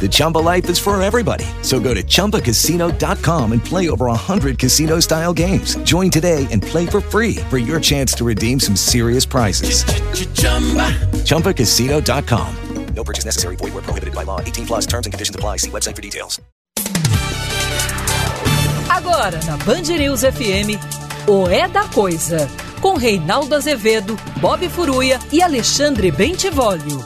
The Chumba life is for everybody. So go to ChumbaCasino.com and play over 100 casino-style games. Join today and play for free for your chance to redeem some serious prizes. ChumbaCasino.com. No purchase necessary. Void were prohibited by law. 18 plus terms and conditions apply. See website for details. Agora na Band News FM, o É da Coisa, com Reinaldo Azevedo, Bob Furuia e Alexandre Bentivolio.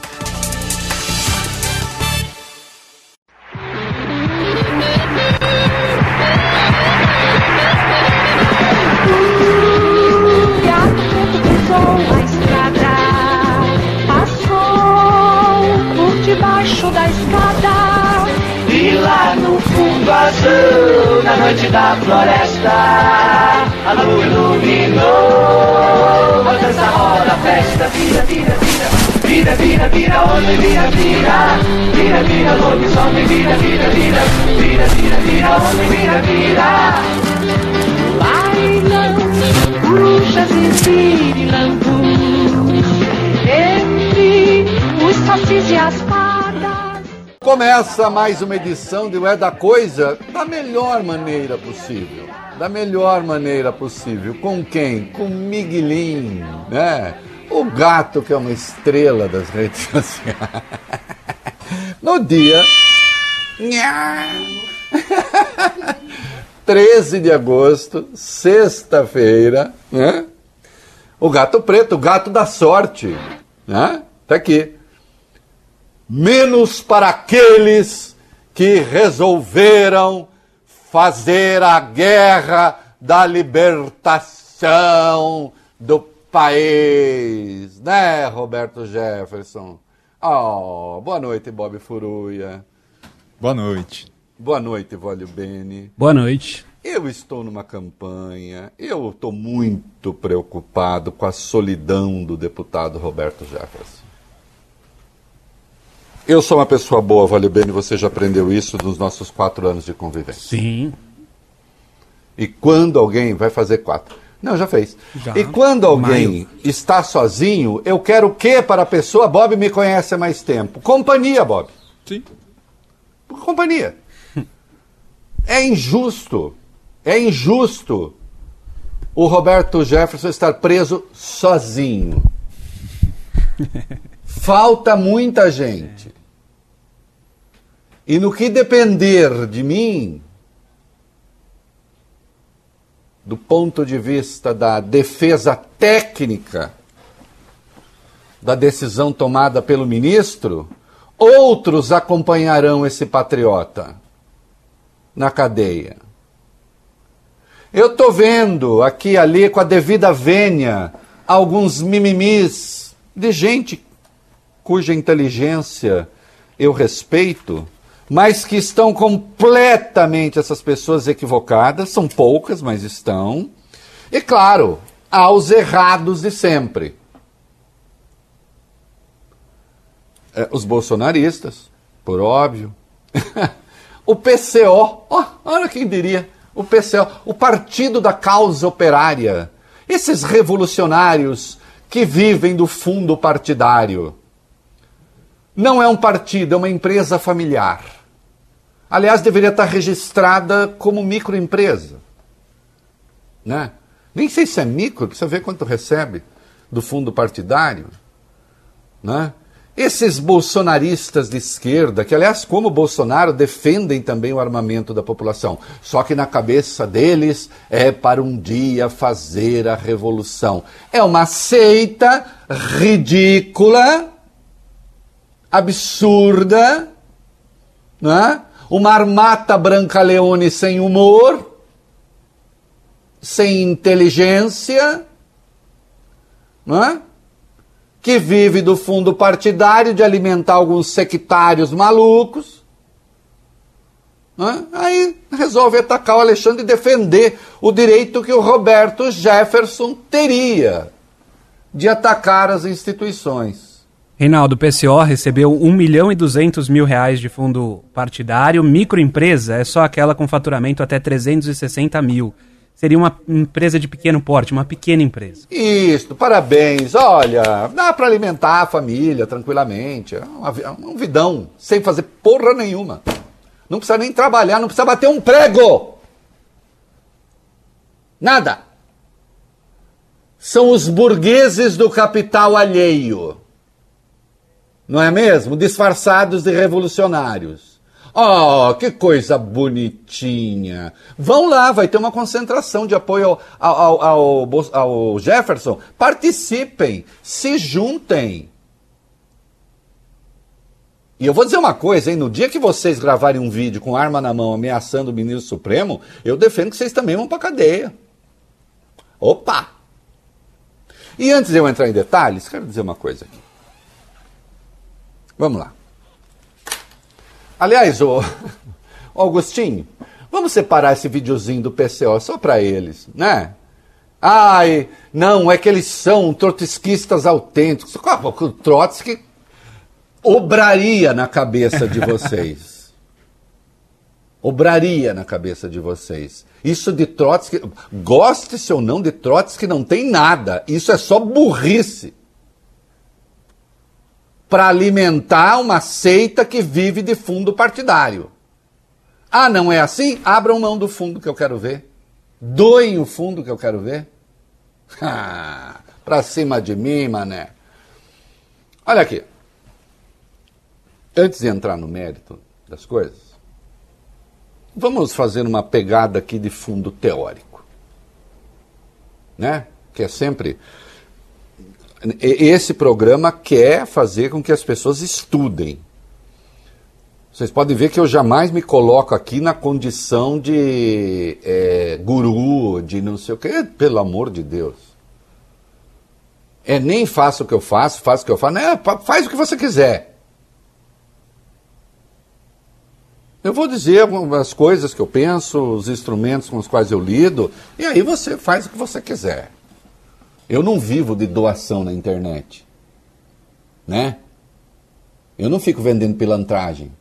No fundo azul, na noite da floresta, a lua iluminou. A dança roda, a festa, vira, vira, vira. Vira, vira, vira, onde vira, vira. Vira, vira, lobisomem, vira, vira, vira. Vira, vira, vira, onde vira, vira. Bailam bruxas e pirilampus entre os sacis e as pardas. Começa mais uma edição de O É da Coisa da melhor maneira possível. Da melhor maneira possível. Com quem? Com Miguelinho, né? O gato que é uma estrela das redes sociais. No dia 13 de agosto, sexta-feira, né? O gato preto, o gato da sorte, né? Tá aqui. Menos para aqueles que resolveram fazer a guerra da libertação do país, né, Roberto Jefferson? Oh, boa noite, Bob Furuia. Boa noite. Boa noite, Vólio Bene. Boa noite. Eu estou numa campanha, eu estou muito preocupado com a solidão do deputado Roberto Jefferson. Eu sou uma pessoa boa, Vale Bene, você já aprendeu isso nos nossos quatro anos de convivência. Sim. E quando alguém vai fazer quatro? Não, já fez. Já. E quando alguém Maio. está sozinho, eu quero o quê para a pessoa? Bob me conhece há mais tempo. Companhia, Bob. Sim. Companhia. É injusto. É injusto o Roberto Jefferson estar preso sozinho. Falta muita gente. E no que depender de mim, do ponto de vista da defesa técnica da decisão tomada pelo ministro, outros acompanharão esse patriota na cadeia. Eu estou vendo aqui ali, com a devida vênia, alguns mimimis de gente cuja inteligência eu respeito, mas que estão completamente essas pessoas equivocadas, são poucas, mas estão. E claro, há os errados de sempre. É, os bolsonaristas, por óbvio. o PCO, ó, olha quem diria, o PCO, o Partido da Causa Operária. Esses revolucionários que vivem do fundo partidário. Não é um partido, é uma empresa familiar. Aliás, deveria estar registrada como microempresa. Né? Nem sei se é micro, precisa ver quanto recebe do fundo partidário. Né? Esses bolsonaristas de esquerda, que aliás, como Bolsonaro, defendem também o armamento da população, só que na cabeça deles é para um dia fazer a revolução. É uma seita ridícula, absurda, né? uma armata branca leone sem humor, sem inteligência, não é? que vive do fundo partidário de alimentar alguns sectários malucos. Né? Aí resolve atacar o Alexandre e defender o direito que o Roberto Jefferson teria de atacar as instituições. Reinaldo, o PCO recebeu 1 milhão e 200 mil reais de fundo partidário. Microempresa é só aquela com faturamento até 360 mil seria uma empresa de pequeno porte, uma pequena empresa. Isso, parabéns. Olha, dá para alimentar a família tranquilamente. É um vidão, sem fazer porra nenhuma. Não precisa nem trabalhar, não precisa bater um prego. Nada. São os burgueses do capital alheio. Não é mesmo? Disfarçados de revolucionários. Oh, que coisa bonitinha. Vão lá, vai ter uma concentração de apoio ao, ao, ao, ao Jefferson. Participem, se juntem. E eu vou dizer uma coisa, hein? No dia que vocês gravarem um vídeo com arma na mão ameaçando o ministro Supremo, eu defendo que vocês também vão pra cadeia. Opa! E antes de eu entrar em detalhes, quero dizer uma coisa aqui. Vamos lá. Aliás, o Augustinho, vamos separar esse videozinho do PCO só para eles, né? Ai, não, é que eles são trotskistas autênticos. O Trotsky obraria na cabeça de vocês. obraria na cabeça de vocês. Isso de Trotsky, goste-se ou não de Trotsky, não tem nada. Isso é só burrice para alimentar uma seita que vive de fundo partidário. Ah, não é assim? Abram mão do fundo que eu quero ver. Doem o fundo que eu quero ver. para cima de mim, mané. Olha aqui. Antes de entrar no mérito das coisas, vamos fazer uma pegada aqui de fundo teórico. Né? Que é sempre esse programa quer fazer com que as pessoas estudem. Vocês podem ver que eu jamais me coloco aqui na condição de é, guru, de não sei o quê, pelo amor de Deus. É nem faço o que eu faço, faço o que eu faço, é, faz o que você quiser. Eu vou dizer as coisas que eu penso, os instrumentos com os quais eu lido, e aí você faz o que você quiser. Eu não vivo de doação na internet. Né? Eu não fico vendendo pilantragem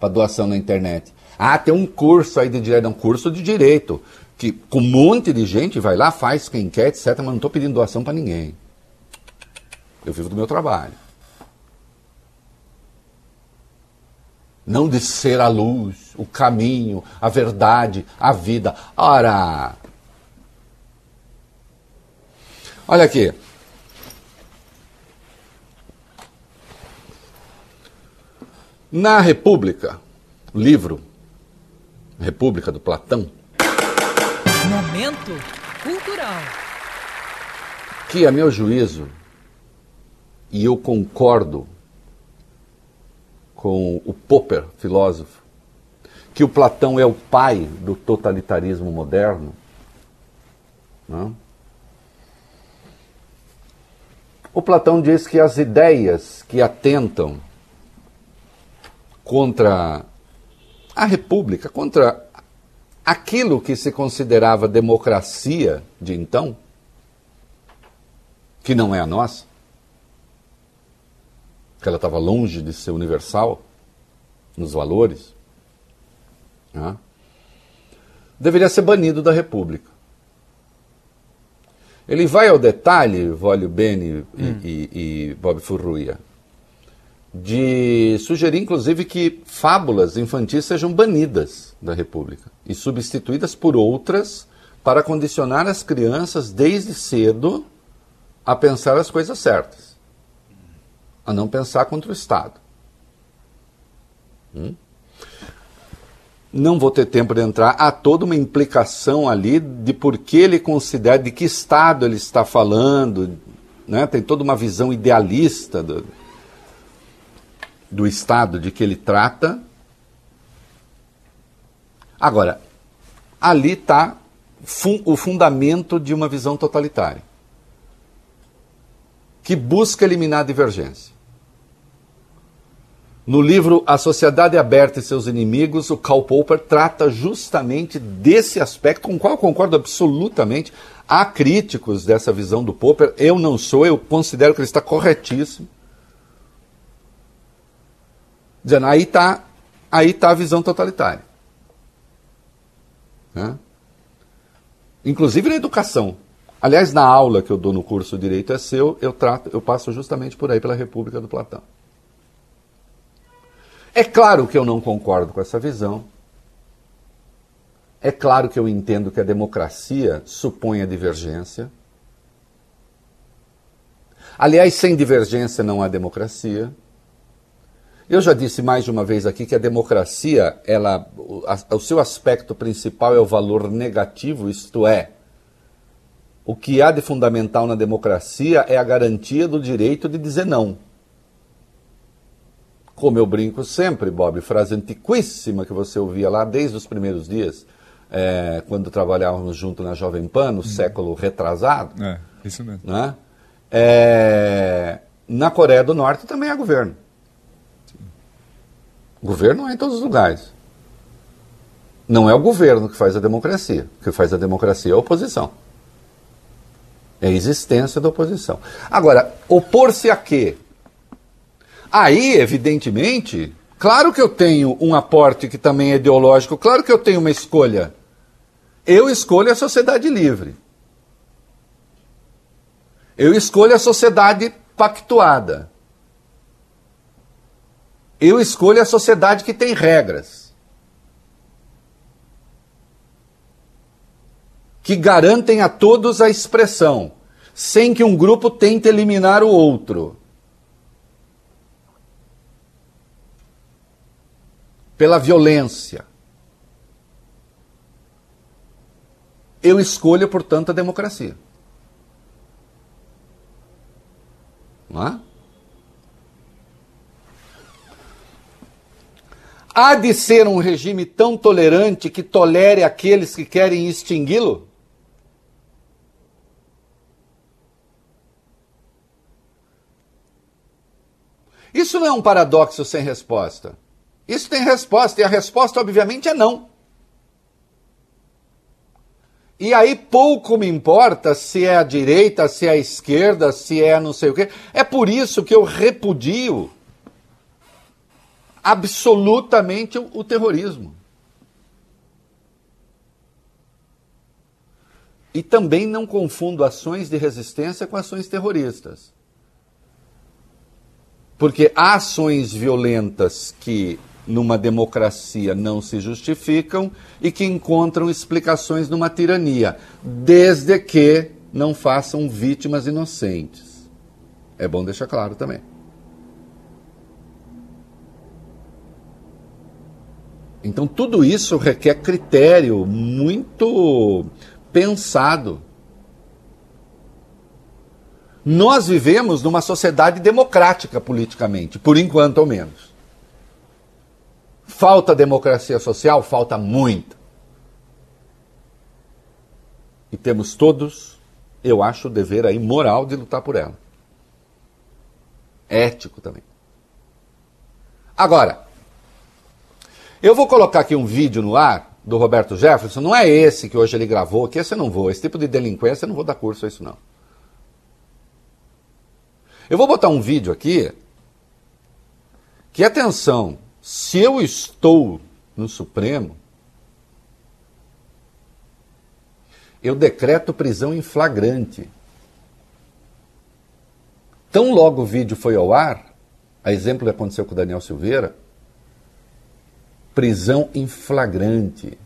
para doação na internet. Ah, tem um curso aí de direito, um curso de direito, que com um monte de gente vai lá, faz quem quer, etc, mas não estou pedindo doação para ninguém. Eu vivo do meu trabalho. Não de ser a luz, o caminho, a verdade, a vida. Ora, Olha aqui. Na República, livro República do Platão. Momento cultural. Que, a meu juízo, e eu concordo com o Popper, filósofo, que o Platão é o pai do totalitarismo moderno. Não? O Platão diz que as ideias que atentam contra a República, contra aquilo que se considerava democracia de então, que não é a nossa, que ela estava longe de ser universal nos valores, né? deveria ser banido da República. Ele vai ao detalhe, Vólio Bene e, hum. e, e Bob Furruia, de sugerir, inclusive, que fábulas infantis sejam banidas da República e substituídas por outras para condicionar as crianças desde cedo a pensar as coisas certas, a não pensar contra o Estado. Hum? Não vou ter tempo de entrar, há toda uma implicação ali de por que ele considera, de que estado ele está falando, né? tem toda uma visão idealista do, do estado de que ele trata, Agora, ali está fun o fundamento de uma visão totalitária que busca eliminar a divergência. No livro A Sociedade Aberta e Seus Inimigos, o Karl Popper trata justamente desse aspecto, com o qual eu concordo absolutamente. Há críticos dessa visão do Popper, eu não sou, eu considero que ele está corretíssimo. Dizendo, aí está aí tá a visão totalitária. Né? Inclusive na educação. Aliás, na aula que eu dou no curso Direito é Seu, eu, trato, eu passo justamente por aí, pela República do Platão. É claro que eu não concordo com essa visão. É claro que eu entendo que a democracia supõe a divergência. Aliás, sem divergência não há democracia. Eu já disse mais de uma vez aqui que a democracia, ela, o, seu aspecto principal é o valor negativo, isto é, o que há de fundamental na democracia é a garantia do direito de dizer não. Como eu brinco sempre, Bob, frase antiquíssima que você ouvia lá desde os primeiros dias, é, quando trabalhávamos junto na Jovem Pan, no uhum. século retrasado. É, isso mesmo. Né? É, na Coreia do Norte também há governo. Sim. Governo é em todos os lugares. Não é o governo que faz a democracia. O que faz a democracia é a oposição. É a existência da oposição. Agora, opor-se a quê? Aí, evidentemente, claro que eu tenho um aporte que também é ideológico, claro que eu tenho uma escolha. Eu escolho a sociedade livre. Eu escolho a sociedade pactuada. Eu escolho a sociedade que tem regras. Que garantem a todos a expressão, sem que um grupo tente eliminar o outro. Pela violência. Eu escolho, portanto, a democracia. Não é? Há de ser um regime tão tolerante que tolere aqueles que querem extingui-lo? Isso não é um paradoxo sem resposta. Isso tem resposta, e a resposta, obviamente, é não. E aí pouco me importa se é a direita, se é a esquerda, se é não sei o quê. É por isso que eu repudio absolutamente o, terrorismo. E também não confundo ações de resistência com ações terroristas. Porque há ações violentas que numa democracia não se justificam e que encontram explicações numa tirania, desde que não façam vítimas inocentes. É bom deixar claro também. Então, tudo isso requer critério muito pensado. Nós vivemos numa sociedade democrática politicamente, por enquanto ao menos. Falta democracia social? Falta muito. E temos todos, eu acho, o dever aí moral de lutar por ela. Ético também. Agora, eu vou colocar aqui um vídeo no ar do Roberto Jefferson, não é esse que hoje ele gravou, que esse eu não vou, esse tipo de delinquência eu não vou dar curso a isso não. Eu vou botar um vídeo aqui que, atenção, se eu estou no Supremo, eu decreto prisão em flagrante. Tão logo o vídeo foi ao ar, a exemplo que aconteceu com o Daniel Silveira, prisão em flagrante.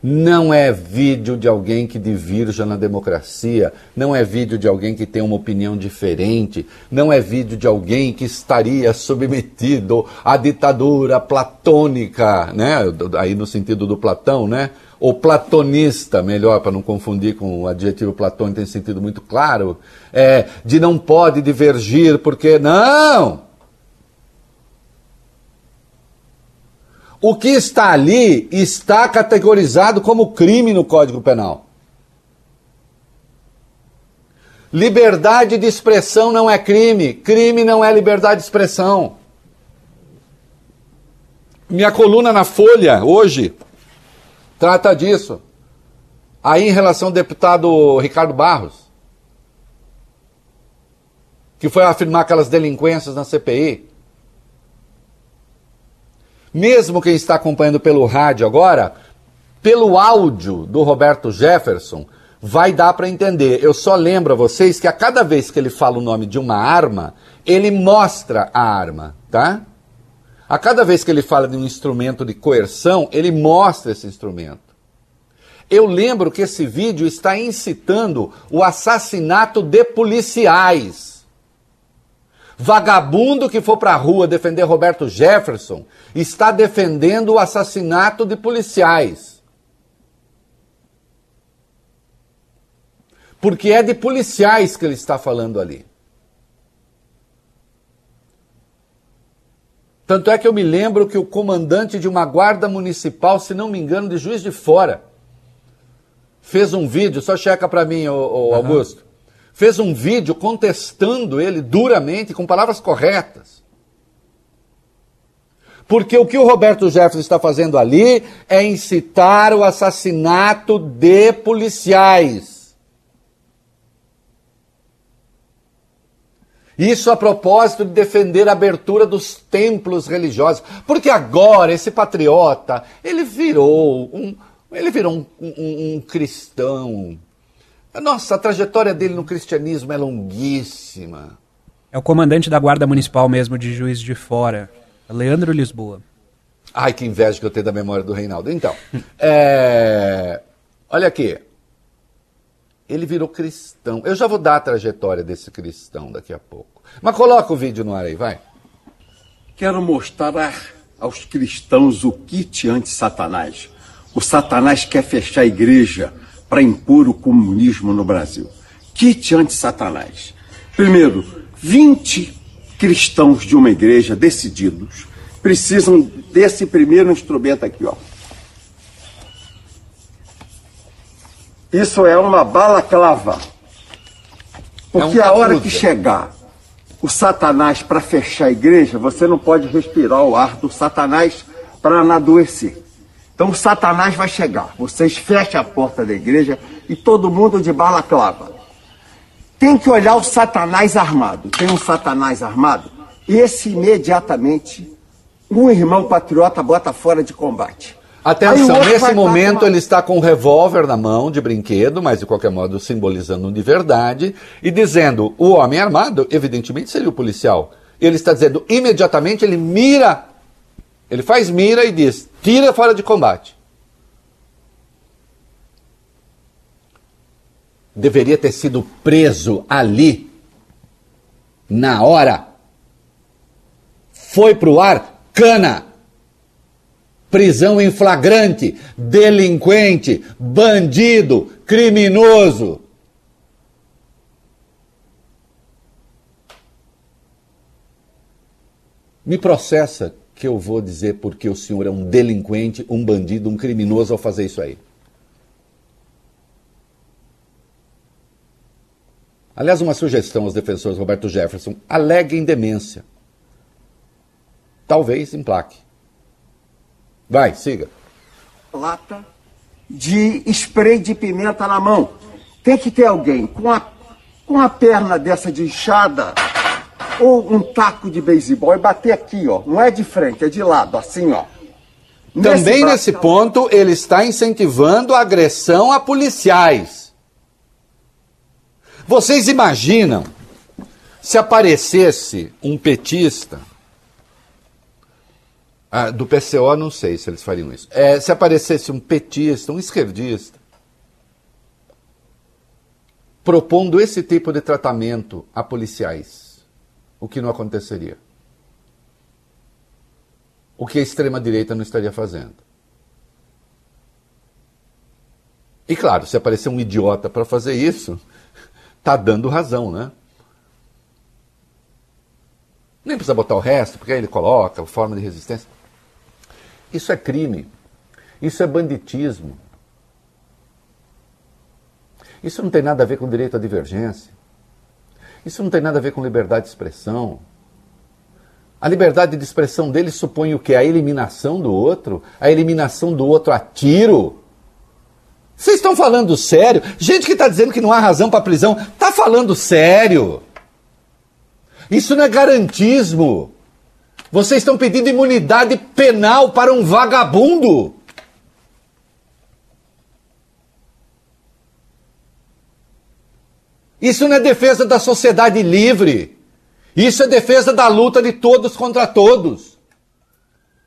Não é vídeo de alguém que divirja na democracia, não é vídeo de alguém que tem uma opinião diferente, não é vídeo de alguém que estaria submetido à ditadura platônica, né? Aí no sentido do Platão, né? Ou platonista, melhor para não confundir com o adjetivo platônico, tem sentido muito claro, é, de não pode divergir porque não, O que está ali está categorizado como crime no Código Penal. Liberdade de expressão não é crime, crime não é liberdade de expressão. Minha coluna na Folha, hoje, trata disso. Aí, em relação ao deputado Ricardo Barros, que foi afirmar aquelas delinquências na CPI. Mesmo quem está acompanhando pelo rádio agora, pelo áudio do Roberto Jefferson, vai dar para entender. Eu só lembro a vocês que a cada vez que ele fala o nome de uma arma, ele mostra a arma, tá? A cada vez que ele fala de um instrumento de coerção, ele mostra esse instrumento. Eu lembro que esse vídeo está incitando o assassinato de policiais. Vagabundo que for para a rua defender Roberto Jefferson está defendendo o assassinato de policiais. Porque é de policiais que ele está falando ali. Tanto é que eu me lembro que o comandante de uma guarda municipal, se não me engano, de Juiz de Fora, fez um vídeo, só checa para mim, ô, ô, Augusto, fez um vídeo contestando ele duramente, com palavras corretas. Porque o que o Roberto Jefferson está fazendo ali é incitar o assassinato de policiais. Isso a propósito de defender a abertura dos templos religiosos. Porque agora esse patriota, ele virou um, ele virou um, um, um cristão. Nossa, a trajetória dele no cristianismo é longuíssima. É o comandante da Guarda Municipal mesmo de Juiz de Fora, Leandro Lisboa. Ai, que inveja que eu tenho da memória do Reinaldo. Então, é... olha aqui. Ele virou cristão. Eu já vou dar a trajetória desse cristão daqui a pouco. Mas coloca o vídeo no ar aí, vai. Quero mostrar aos cristãos o kit anti-satanás. O Satanás quer fechar a igreja para impor o comunismo no Brasil. Kit anti-Satanás. Primeiro, 20 cristãos de uma igreja decididos precisam desse primeiro instrumento aqui, ó. Isso é uma balaclava. Porque É um a hora que chegar o Satanás para fechar a igreja, você não pode respirar o ar do Satanás para não adoecer. Então o Satanás vai chegar. Vocês fecham a porta da igreja e todo mundo de balaclava. Tem que olhar o Satanás armado. Tem um Satanás armado? Esse imediatamente um irmão patriota bota fora de combate. Atenção, nesse momento ele está com um revólver na mão, de brinquedo, mas de qualquer modo simbolizando de verdade, e dizendo: o homem armado, evidentemente, seria o policial. Ele está dizendo, imediatamente ele mira, ele faz mira e diz: tira fora de combate. Deveria ter sido preso ali, na hora. Foi pro ar, cana prisão em flagrante, delinquente, bandido, criminoso. Me processa que eu vou dizer porque o senhor é um delinquente, um bandido, um criminoso ao fazer isso aí. Aliás, uma sugestão aos defensores Roberto Jefferson: aleguem demência. Talvez emplaque. Vai, siga. lata de spray de pimenta na mão. Tem que ter alguém com a, com a perna dessa de inchada ou um taco de beisebol e bater aqui, ó. Não é de frente, é de lado, assim, ó. Também braço- nesse ponto, ele está incentivando a agressão a policiais. Vocês imaginam se aparecesse um petista, ah, do PCO não sei se eles fariam isso, É, se aparecesse um petista, um esquerdista, propondo esse tipo de tratamento a policiais, o que não aconteceria? o que a extrema-direita não estaria fazendo. E claro, se aparecer um idiota para fazer isso, tá dando razão, né? Nem precisa botar o resto, porque aí ele coloca forma de resistência. Isso é crime. Isso é banditismo. Isso não tem nada a ver com direito à divergência. Isso não tem nada a ver com liberdade de expressão. A liberdade de expressão dele supõe o que? A eliminação do outro? A eliminação do outro a tiro? Vocês estão falando sério? Gente que está dizendo que não há razão para prisão, está falando sério. Isso não é garantismo. Vocês estão pedindo imunidade penal para um vagabundo. Isso não é defesa da sociedade livre. Isso é defesa da luta de todos contra todos.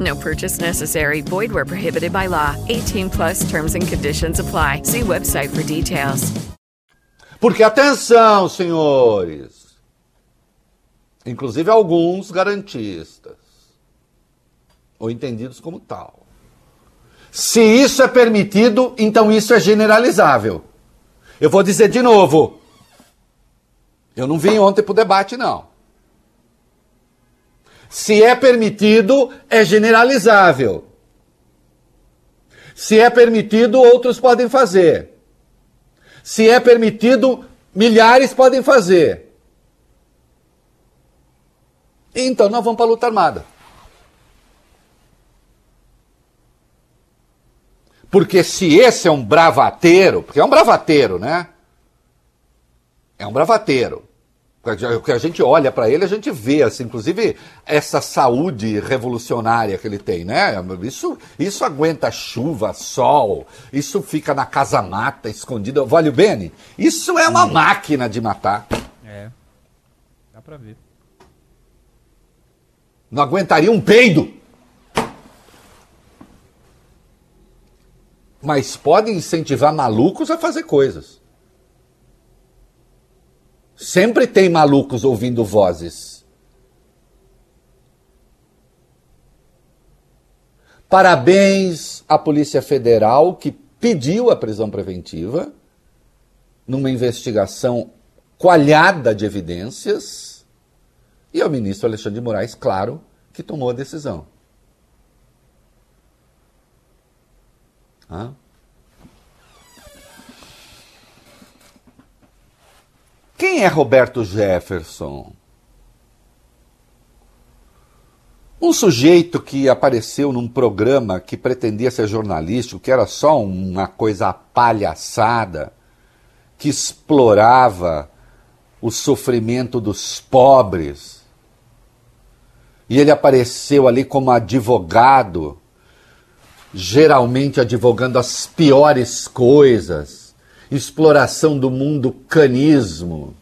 No purchase necessary. Void where prohibited by law. 18 plus terms and conditions apply. See website for details. Porque atenção, senhores. Inclusive alguns garantistas, ou entendidos como tal. Se isso é permitido, então isso é generalizável. Eu vou dizer de novo. Eu não vim ontem para o debate, não. Se é permitido, é generalizável. Se é permitido, outros podem fazer. Se é permitido, milhares podem fazer. Então nós vamos para a luta armada. Porque se esse é um bravateiro, porque é um bravateiro, né? É um bravateiro. O que a gente olha para ele, a gente vê, assim, inclusive, essa saúde revolucionária que ele tem, né? Isso, isso aguenta chuva, sol, isso fica na casa mata, escondido. Vale o Bene? Isso é uma máquina de matar. É. Dá pra ver. Não aguentaria um peido. Mas pode incentivar malucos a fazer coisas. Sempre tem malucos ouvindo vozes. Parabéns à Polícia Federal que pediu a prisão preventiva numa investigação coalhada de evidências e ao ministro Alexandre de Moraes, claro, que tomou a decisão. Quem é Roberto Jefferson? Um sujeito que apareceu num programa que pretendia ser jornalístico, que era só uma coisa palhaçada, que explorava o sofrimento dos pobres. E ele apareceu ali como advogado, geralmente advogando as piores coisas exploração do mundo canismo,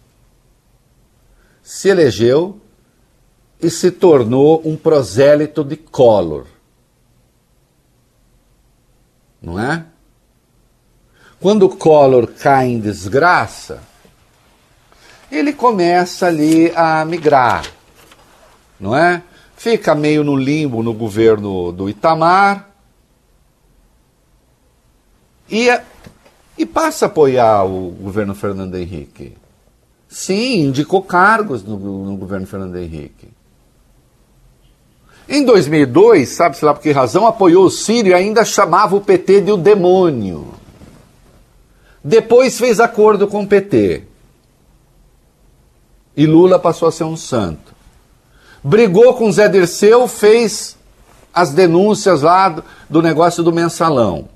se elegeu e se tornou um prosélito de Collor. Não é? Quando Collor cai em desgraça, ele começa ali a migrar, não é? Fica meio no limbo no governo do Itamar e e passa a apoiar o governo Fernando Henrique. Sim, indicou cargos no, no governo Fernando Henrique. Em 2002, sabe-se lá por que razão, apoiou o Sírio e ainda chamava o PT de o demônio. Depois fez acordo com o PT. E Lula passou a ser um santo. Brigou com Zé Dirceu, fez as denúncias lá do, do negócio do mensalão.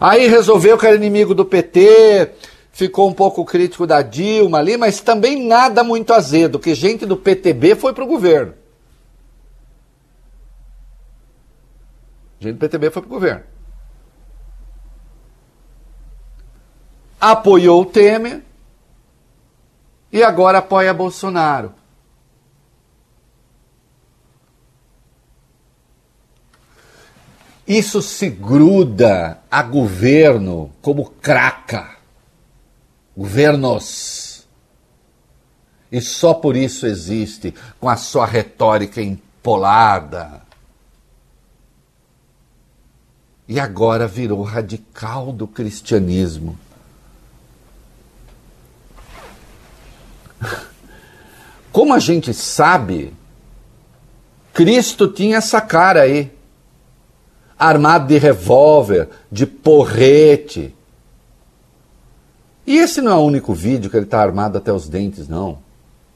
Aí resolveu que era inimigo do PT, ficou um pouco crítico da Dilma ali, mas também nada muito azedo, que gente do PTB foi pro governo. Gente do PTB foi pro governo. Apoiou o Temer e agora apoia Bolsonaro. Isso se gruda a governo como craca. Governos. E só por isso existe, com a sua retórica empolada. E agora virou radical do cristianismo. Como a gente sabe, Cristo tinha essa cara aí armado de revólver, de porrete. E esse não é o único vídeo que ele está armado até os dentes, não.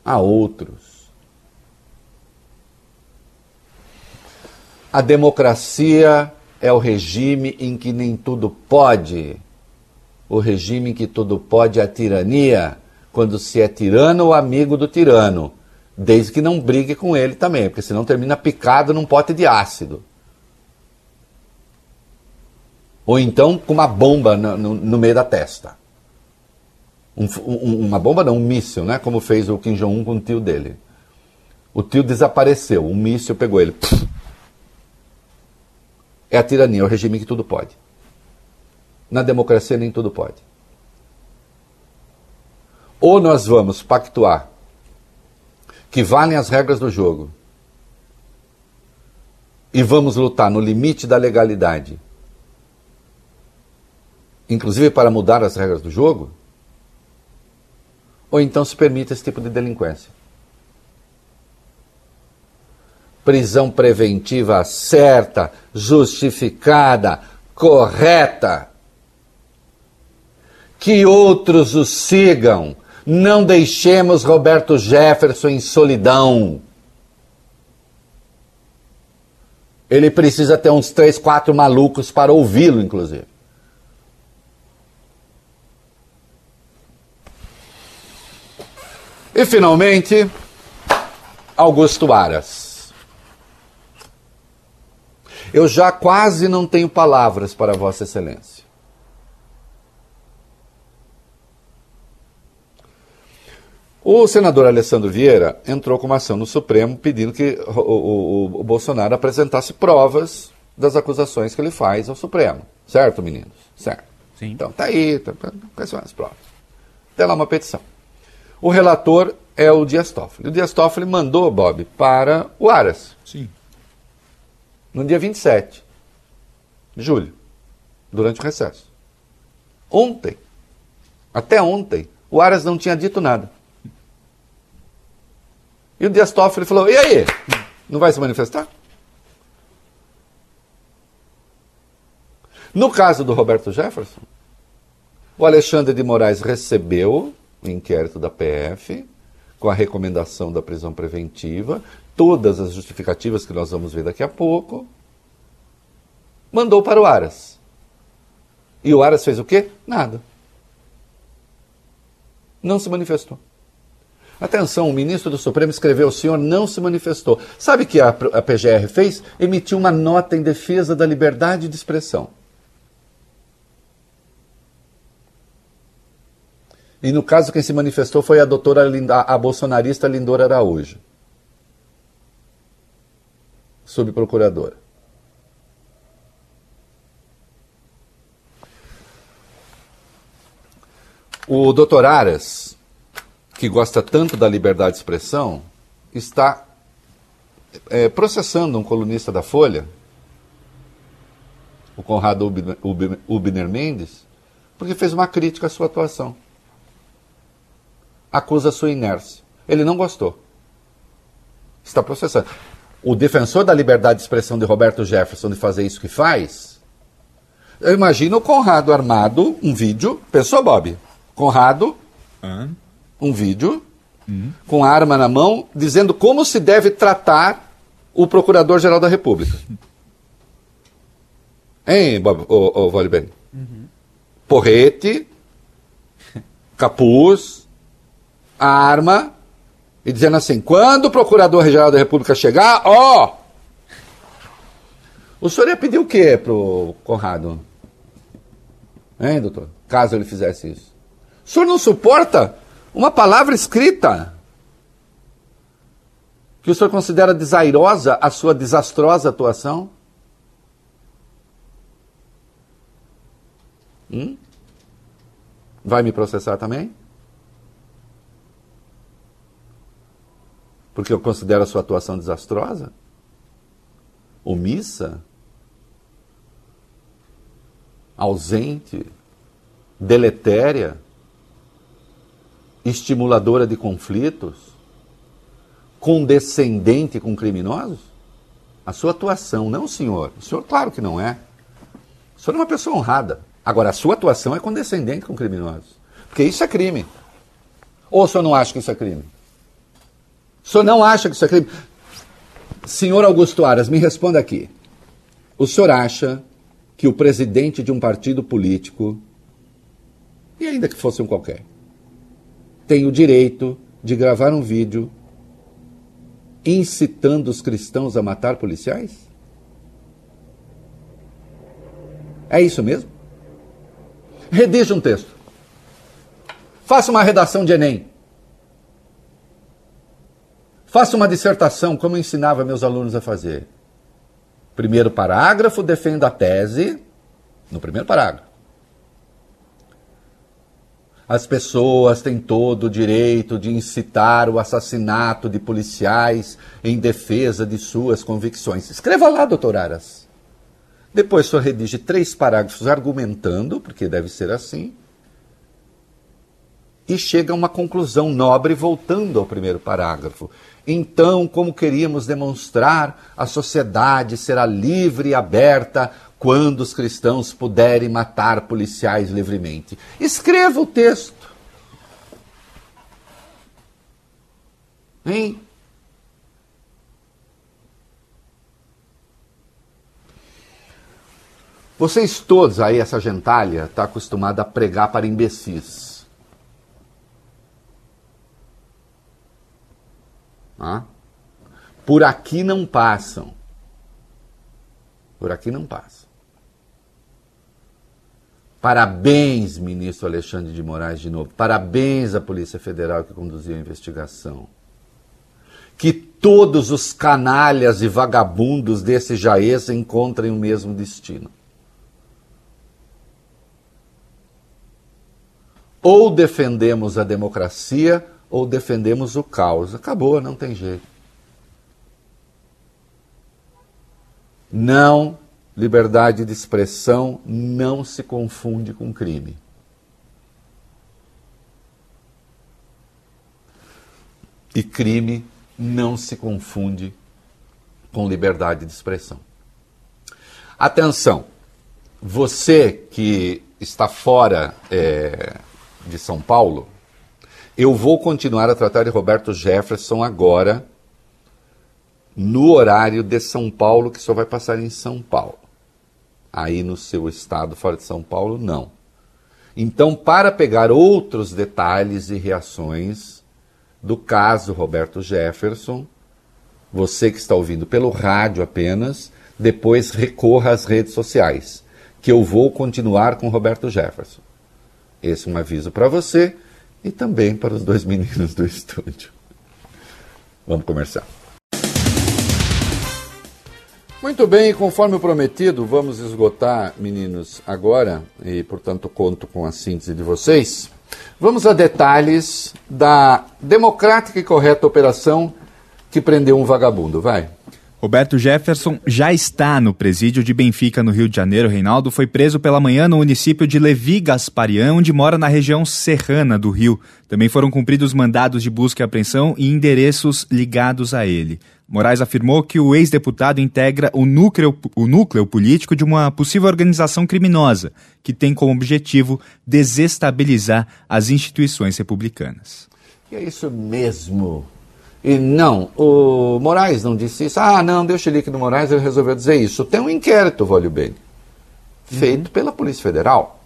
Há outros. A democracia é o regime em que nem tudo pode. O regime em que tudo pode é a tirania, quando se é tirano ou amigo do tirano. Desde que não brigue com ele também, porque senão termina picado num pote de ácido. Ou então com uma bomba no, no, no meio da testa. Um, um, uma bomba não, um míssil, né? Como fez o Kim Jong-un com o tio dele. O tio desapareceu, um míssil pegou ele. É a tirania, é o regime que tudo pode. Na democracia nem tudo pode. Ou nós vamos pactuar que valem as regras do jogo e vamos lutar no limite da legalidade inclusive para mudar as regras do jogo, ou então se permite esse tipo de delinquência. Prisão preventiva certa, justificada, correta. Que outros o sigam. Não deixemos Roberto Jefferson em solidão. Ele precisa ter uns três, quatro malucos para ouvi-lo, inclusive. E finalmente, Augusto Aras. Eu já quase não tenho palavras para Vossa Excelência. O senador Alessandro Vieira entrou com uma ação no Supremo pedindo que o, o, o, Bolsonaro apresentasse provas das acusações que ele faz ao Supremo. Certo, meninos? Certo. Sim. Então tá aí, tá, tá, quais são as provas? Tem lá uma petição. O relator é o Dias Toffoli. O Dias Toffoli mandou, Bob, para o Aras. Sim. No dia 27 de julho, durante o recesso. Ontem, até ontem, o Aras não tinha dito nada. E o Dias Toffoli falou: e aí? Não vai se manifestar? No caso do Roberto Jefferson, o Alexandre de Moraes recebeu inquérito da PF, com a recomendação da prisão preventiva, todas as justificativas que nós vamos ver daqui a pouco, mandou para o Aras. E o Aras fez o quê? Nada. Não se manifestou. Atenção, o ministro do Supremo escreveu: o senhor não se manifestou. Sabe o que a, PGR fez? Emitiu uma nota em defesa da liberdade de expressão. E no caso, quem se manifestou foi a doutora a bolsonarista Lindora Araújo, subprocuradora. O doutor Aras, que gosta tanto da liberdade de expressão, está é, processando um colunista da Folha, o Conrado Ubner Mendes, porque fez uma crítica à sua atuação acusa sua inércia. Ele não gostou. Está processando. O defensor da liberdade de expressão de Roberto Jefferson de fazer isso que faz, eu imagino o Conrado armado, um vídeo, pensou, Bob? Conrado, um vídeo, Hum. com a arma na mão, dizendo como se deve tratar o Procurador-Geral da República. Hein, Bob, ô, ô, Vale Bem? Uhum. porrete, capuz, arma, e dizendo assim: quando o Procurador-Geral da República chegar, ó. O senhor ia pedir o quê pro Conrado? Hein, doutor? Caso ele fizesse isso. O senhor não suporta uma palavra escrita que o senhor considera desairosa a sua desastrosa atuação? Hum? Vai me processar também? Porque eu considero a sua atuação desastrosa? Omissa? Ausente? Deletéria? Estimuladora de conflitos? Condescendente com criminosos? A sua atuação, não senhor. O senhor, claro que não é. O senhor é uma pessoa honrada. Agora, a sua atuação é condescendente com criminosos. Porque isso é crime. Ou o senhor não acha que isso é crime? O senhor não acha que isso é crime? Senhor Augusto Aras, me responda aqui. O senhor acha que o presidente de um partido político, e ainda que fosse um qualquer, tem o direito de gravar um vídeo incitando os cristãos a matar policiais? É isso mesmo? Redija um texto. Faça uma redação de Enem. Faça uma dissertação, como eu ensinava meus alunos a fazer. Primeiro parágrafo, defenda a tese. No primeiro parágrafo. As pessoas têm todo o direito de incitar o assassinato de policiais em defesa de suas convicções. Escreva lá, doutor Aras. Depois só redige três parágrafos argumentando, porque deve ser assim, e chega a uma conclusão nobre voltando ao primeiro parágrafo. Então, como queríamos demonstrar, a sociedade será livre e aberta quando os cristãos puderem matar policiais livremente. Escreva o texto. Hein? Vocês todos aí, essa gentalha, está acostumada a pregar para imbecis. Ah? Por aqui não passam. Por aqui não passam. Parabéns, ministro Alexandre de Moraes, de novo. Parabéns à Polícia Federal que conduziu a investigação. Que todos os canalhas e vagabundos desse Jaez encontrem o mesmo destino. Ou defendemos a democracia ou defendemos o caos. Acabou, não tem jeito. Não, liberdade de expressão não se confunde com crime. E crime não se confunde com liberdade de expressão. Atenção, você que está fora é, de São Paulo, eu vou continuar a tratar de Roberto Jefferson agora, no horário de São Paulo, que só vai passar em São Paulo. Aí no seu estado, fora de São Paulo, não. Então, para pegar outros detalhes e reações do caso Roberto Jefferson, você que está ouvindo pelo rádio apenas, depois recorra às redes sociais, que eu vou continuar com Roberto Jefferson. Esse é um aviso para você e também para os dois meninos do estúdio. Vamos começar. Muito bem, conforme prometido, vamos esgotar, meninos, agora, e portanto conto com a síntese de vocês. Vamos a detalhes da democrática e correta operação que prendeu um vagabundo. Vai. Roberto Jefferson já está no presídio de Benfica, no Rio de Janeiro. Reinaldo foi preso pela manhã no município de Levi Gasparian, onde mora na região serrana do Rio. Também foram cumpridos mandados de busca e apreensão e endereços ligados a ele. Moraes afirmou que o ex-deputado integra o núcleo, o núcleo político de uma possível organização criminosa, que tem como objetivo desestabilizar as instituições republicanas. E é isso mesmo. E não, o Moraes não disse isso. Ah, não, deu chilique no Moraes, ele resolveu dizer isso. Tem um inquérito, Vólio Bem, feito uhum. pela Polícia Federal.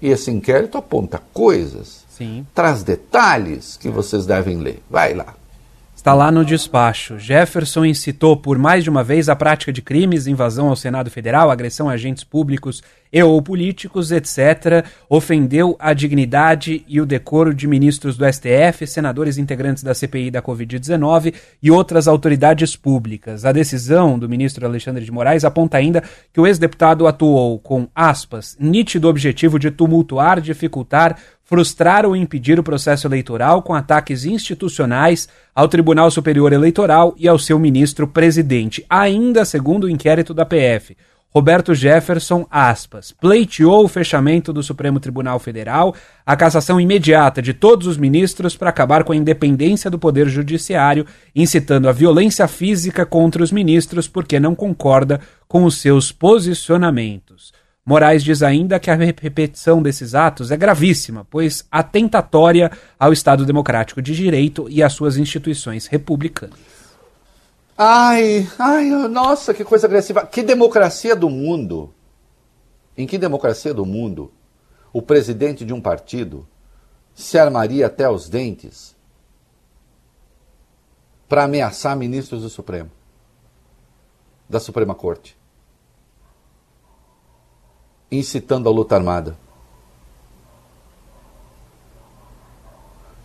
E esse inquérito aponta coisas, Sim. traz detalhes que vocês devem ler. Vai lá. Está lá no despacho. Jefferson incitou por mais de uma vez a prática de crimes, invasão ao Senado Federal, agressão a agentes públicos e ou políticos, etc. Ofendeu a dignidade e o decoro de ministros do STF, senadores integrantes da CPI da Covid-19 e outras autoridades públicas. A decisão do ministro Alexandre de Moraes aponta ainda que o ex-deputado atuou com, aspas, nítido objetivo de tumultuar, dificultar, frustrar ou impedir o processo eleitoral com ataques institucionais ao Tribunal Superior Eleitoral e ao seu ministro presidente. Ainda segundo o inquérito da PF, Roberto Jefferson, aspas, pleiteou o fechamento do Supremo Tribunal Federal, a cassação imediata de todos os ministros para acabar com a independência do Poder Judiciário, incitando a violência física contra os ministros porque não concorda com os seus posicionamentos. Moraes diz ainda que a repetição desses atos é gravíssima, pois atentatória ao Estado Democrático de Direito e às suas instituições republicanas. Ai, ai, nossa, que coisa agressiva. Que democracia do mundo? Em que democracia do mundo o presidente de um partido se armaria até os dentes para ameaçar ministros do Supremo, da Suprema Corte, incitando a luta armada?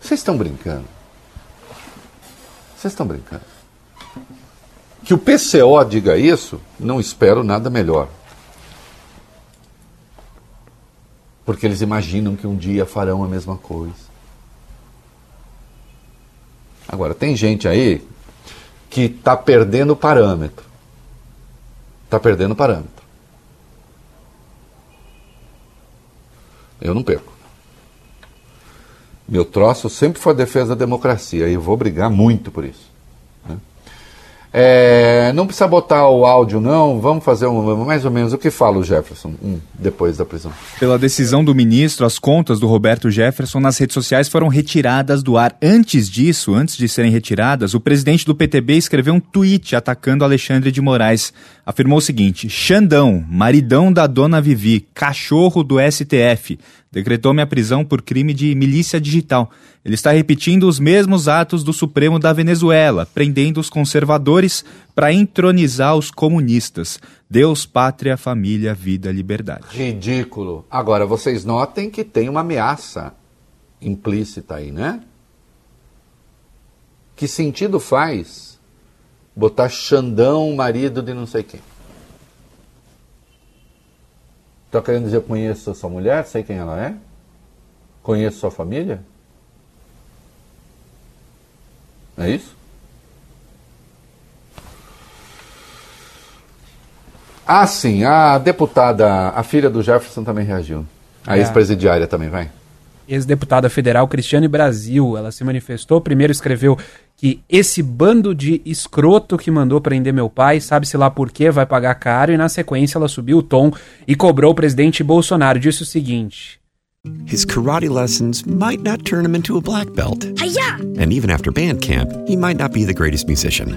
Vocês estão brincando? Vocês estão brincando? Que o PCO diga isso, não espero nada melhor. Porque eles imaginam que um dia farão a mesma coisa. Agora, tem gente aí que está perdendo o parâmetro. Está perdendo o parâmetro. Eu não perco. Meu troço sempre foi a defesa da democracia e eu vou brigar muito por isso. É, não precisa botar o áudio, não. Vamos fazer um, mais ou menos o que fala o Jefferson um, depois da prisão. Pela decisão do ministro, as contas do Roberto Jefferson nas redes sociais foram retiradas do ar. Antes disso, antes de serem retiradas, o presidente do PTB escreveu um tweet atacando Alexandre de Moraes. Afirmou o seguinte: Xandão, maridão da dona Vivi, cachorro do STF decretou minha prisão por crime de milícia digital. Ele está repetindo os mesmos atos do Supremo da Venezuela, prendendo os conservadores para entronizar os comunistas. Deus, pátria, família, vida, liberdade. Ridículo. Agora, vocês notem que tem uma ameaça implícita aí, né? Que sentido faz botar Xandão, marido de não sei quem? Está querendo dizer, eu conheço a sua mulher, sei quem ela é? Conheço sua família? É isso? Ah, sim, a deputada, a filha do Jefferson também reagiu. A É. ex-presidiária também, vai. Ex-deputada federal Cristiane Brasil, ela se manifestou, primeiro escreveu que esse bando de escroto que mandou prender meu pai, sabe-se lá por quê, vai pagar caro, e na sequência ela subiu o tom e cobrou o presidente Bolsonaro. Disse o seguinte: His karate lessons might not turn him into a black belt. And even after band camp, he might not be the greatest musician.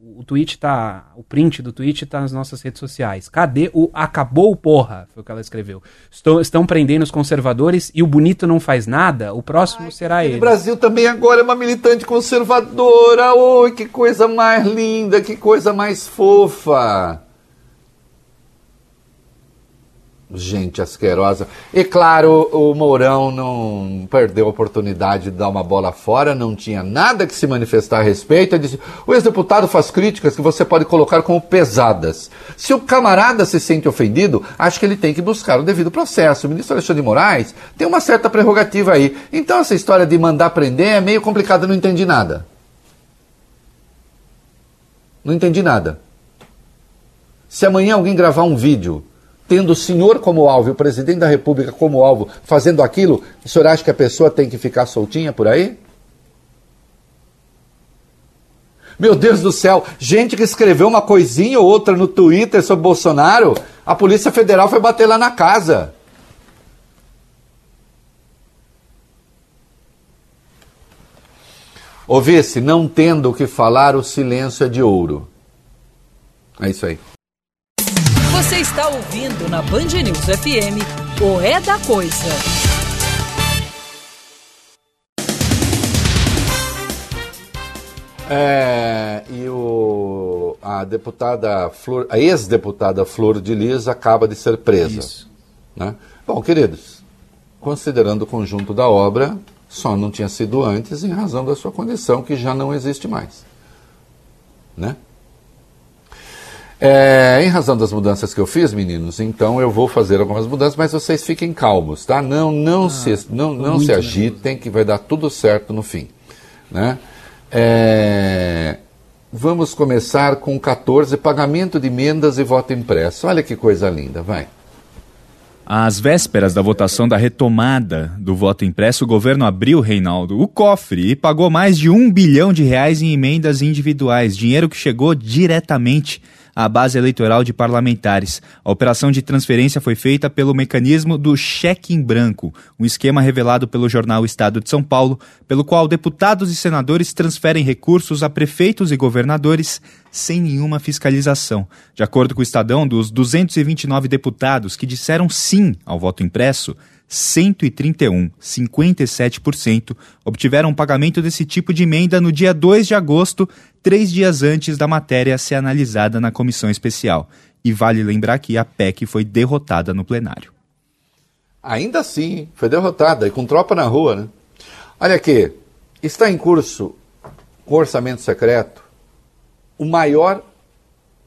o tweet tá o print do tweet tá nas nossas redes sociais cadê o acabou porra foi o que ela escreveu Estou, estão prendendo os conservadores e o bonito não faz nada o próximo será O ele Brasil também agora é uma militante conservadora. Oi, que coisa mais linda, que coisa mais fofa. Gente asquerosa. E claro, o Mourão não perdeu a oportunidade de dar uma bola fora, não tinha nada que se manifestar a respeito. Ele disse: o ex-deputado faz críticas que você pode colocar como pesadas. Se o camarada se sente ofendido, acho que ele tem que buscar o devido processo. O ministro Alexandre de Moraes tem uma certa prerrogativa aí. Então, essa história de mandar prender é meio complicada, não entendi nada. Não entendi nada. Se amanhã alguém gravar um vídeo tendo o senhor como alvo o presidente da república como alvo fazendo aquilo, o senhor acha que a pessoa tem que ficar soltinha por aí? Meu Deus do céu, gente que escreveu uma coisinha ou outra no Twitter sobre Bolsonaro, a Polícia Federal foi bater lá na casa. Ouvisse, não tendo o que falar, o silêncio é de ouro. É isso aí. Você está ouvindo na Band News FM o É da Coisa. É, e o, a deputada Flor, a ex-deputada Flor de Lis acaba de ser presa. Isso. Né? Bom, queridos, considerando o conjunto da obra, só não tinha sido antes em razão da sua condição, que já não existe mais. Né? É, em razão das mudanças que eu fiz, meninos, então eu vou fazer algumas mudanças, mas vocês fiquem calmos, tá? Não, não, se, não, não se agitem, que vai dar tudo certo no fim. Né? É, vamos começar com 14, pagamento de emendas e voto impresso. Olha que coisa linda, vai. Às vésperas da votação da retomada do voto impresso, o governo abriu, Reinaldo, o cofre e pagou mais de um bilhão de reais em emendas individuais, dinheiro que chegou diretamente à base eleitoral de parlamentares. A operação de transferência foi feita pelo mecanismo do cheque em branco, um esquema revelado pelo jornal Estado de São Paulo, pelo qual deputados e senadores transferem recursos a prefeitos e governadores sem nenhuma fiscalização. De acordo com o Estadão, dos 229 deputados que disseram sim ao voto impresso, 131, 57%, obtiveram pagamento desse tipo de emenda no dia 2 de agosto, três dias antes da matéria ser analisada na comissão especial. E vale lembrar que a PEC foi derrotada no plenário. Ainda assim, foi derrotada e com tropa na rua, né? Olha aqui, está em curso com orçamento secreto o maior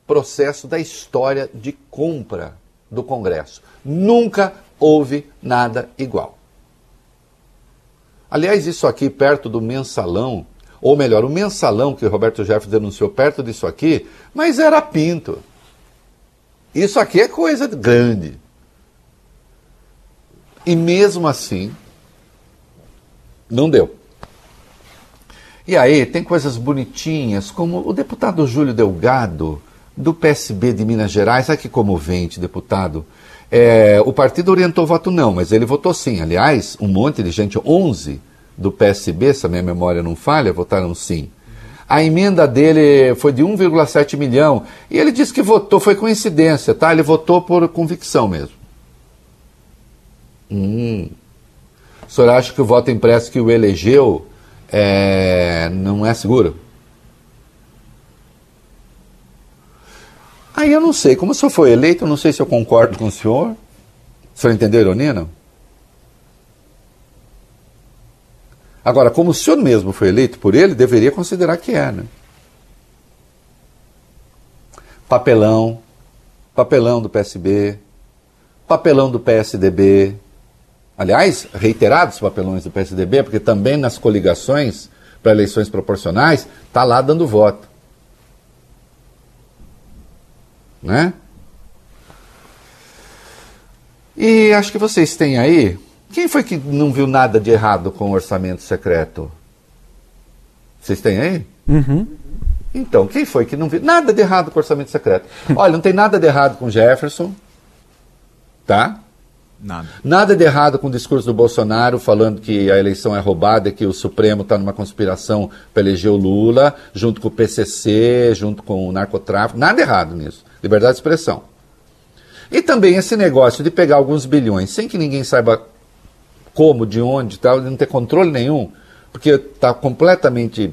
processo da história de compra do Congresso. Nunca houve nada igual. Aliás, isso aqui perto do mensalão, ou melhor, o mensalão que o Roberto Jefferson denunciou perto disso aqui, mas era pinto. Isso aqui é coisa grande. E mesmo assim, não deu. E aí tem coisas bonitinhas, como o deputado Júlio Delgado, do PSB de Minas Gerais, aqui comovente, deputado. É, o partido orientou voto não, mas ele votou sim. Aliás, um monte de gente, 11 do PSB, se a minha memória não falha, votaram sim. A emenda dele foi de 1,7 milhão. E ele disse que votou, foi coincidência, tá? Ele votou por convicção mesmo. Hum. O senhor acha que o voto impresso que o elegeu é, não é seguro? Aí eu não sei, como o senhor foi eleito, eu não sei se eu concordo com o senhor. O senhor entendeu a não? Agora, como o senhor mesmo foi eleito por ele, deveria considerar que é, né? Papelão, papelão do PSB, papelão do PSDB. Aliás, reiterados papelões do PSDB, porque também nas coligações para eleições proporcionais, está lá dando voto. né? E acho que vocês têm aí. Quem foi que não viu nada de errado com o orçamento secreto? Vocês têm aí? Uhum. Então, quem foi que não viu nada de errado com o orçamento secreto? Olha, não tem nada de errado com Jefferson, tá? Nada. Nada de errado com o discurso do Bolsonaro falando que a eleição é roubada, que o Supremo está numa conspiração para eleger o Lula, junto com o PCC, junto com o narcotráfico. Nada errado nisso. Liberdade de expressão. E também esse negócio de pegar alguns bilhões sem que ninguém saiba como, de onde, tal, não ter controle nenhum, porque está completamente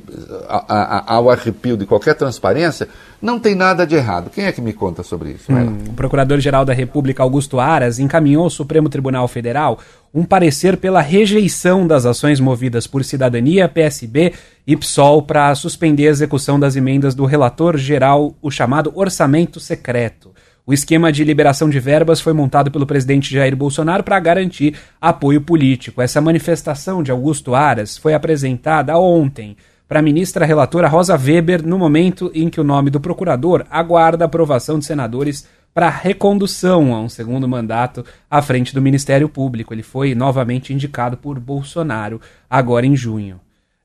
ao arrepio de qualquer transparência, não tem nada de errado. Quem é que me conta sobre isso? Lá. O Procurador-Geral da República, Augusto Aras, encaminhou ao Supremo Tribunal Federal um parecer pela rejeição das ações movidas por Cidadania, PSB e PSOL para suspender a execução das emendas do relator geral, o chamado orçamento secreto. O esquema de liberação de verbas foi montado pelo presidente Jair Bolsonaro para garantir apoio político. Essa manifestação de Augusto Aras foi apresentada ontem para a ministra relatora Rosa Weber no momento em que o nome do procurador aguarda a aprovação de senadores para recondução a um segundo mandato à frente do Ministério Público. Ele foi novamente indicado por Bolsonaro agora em junho.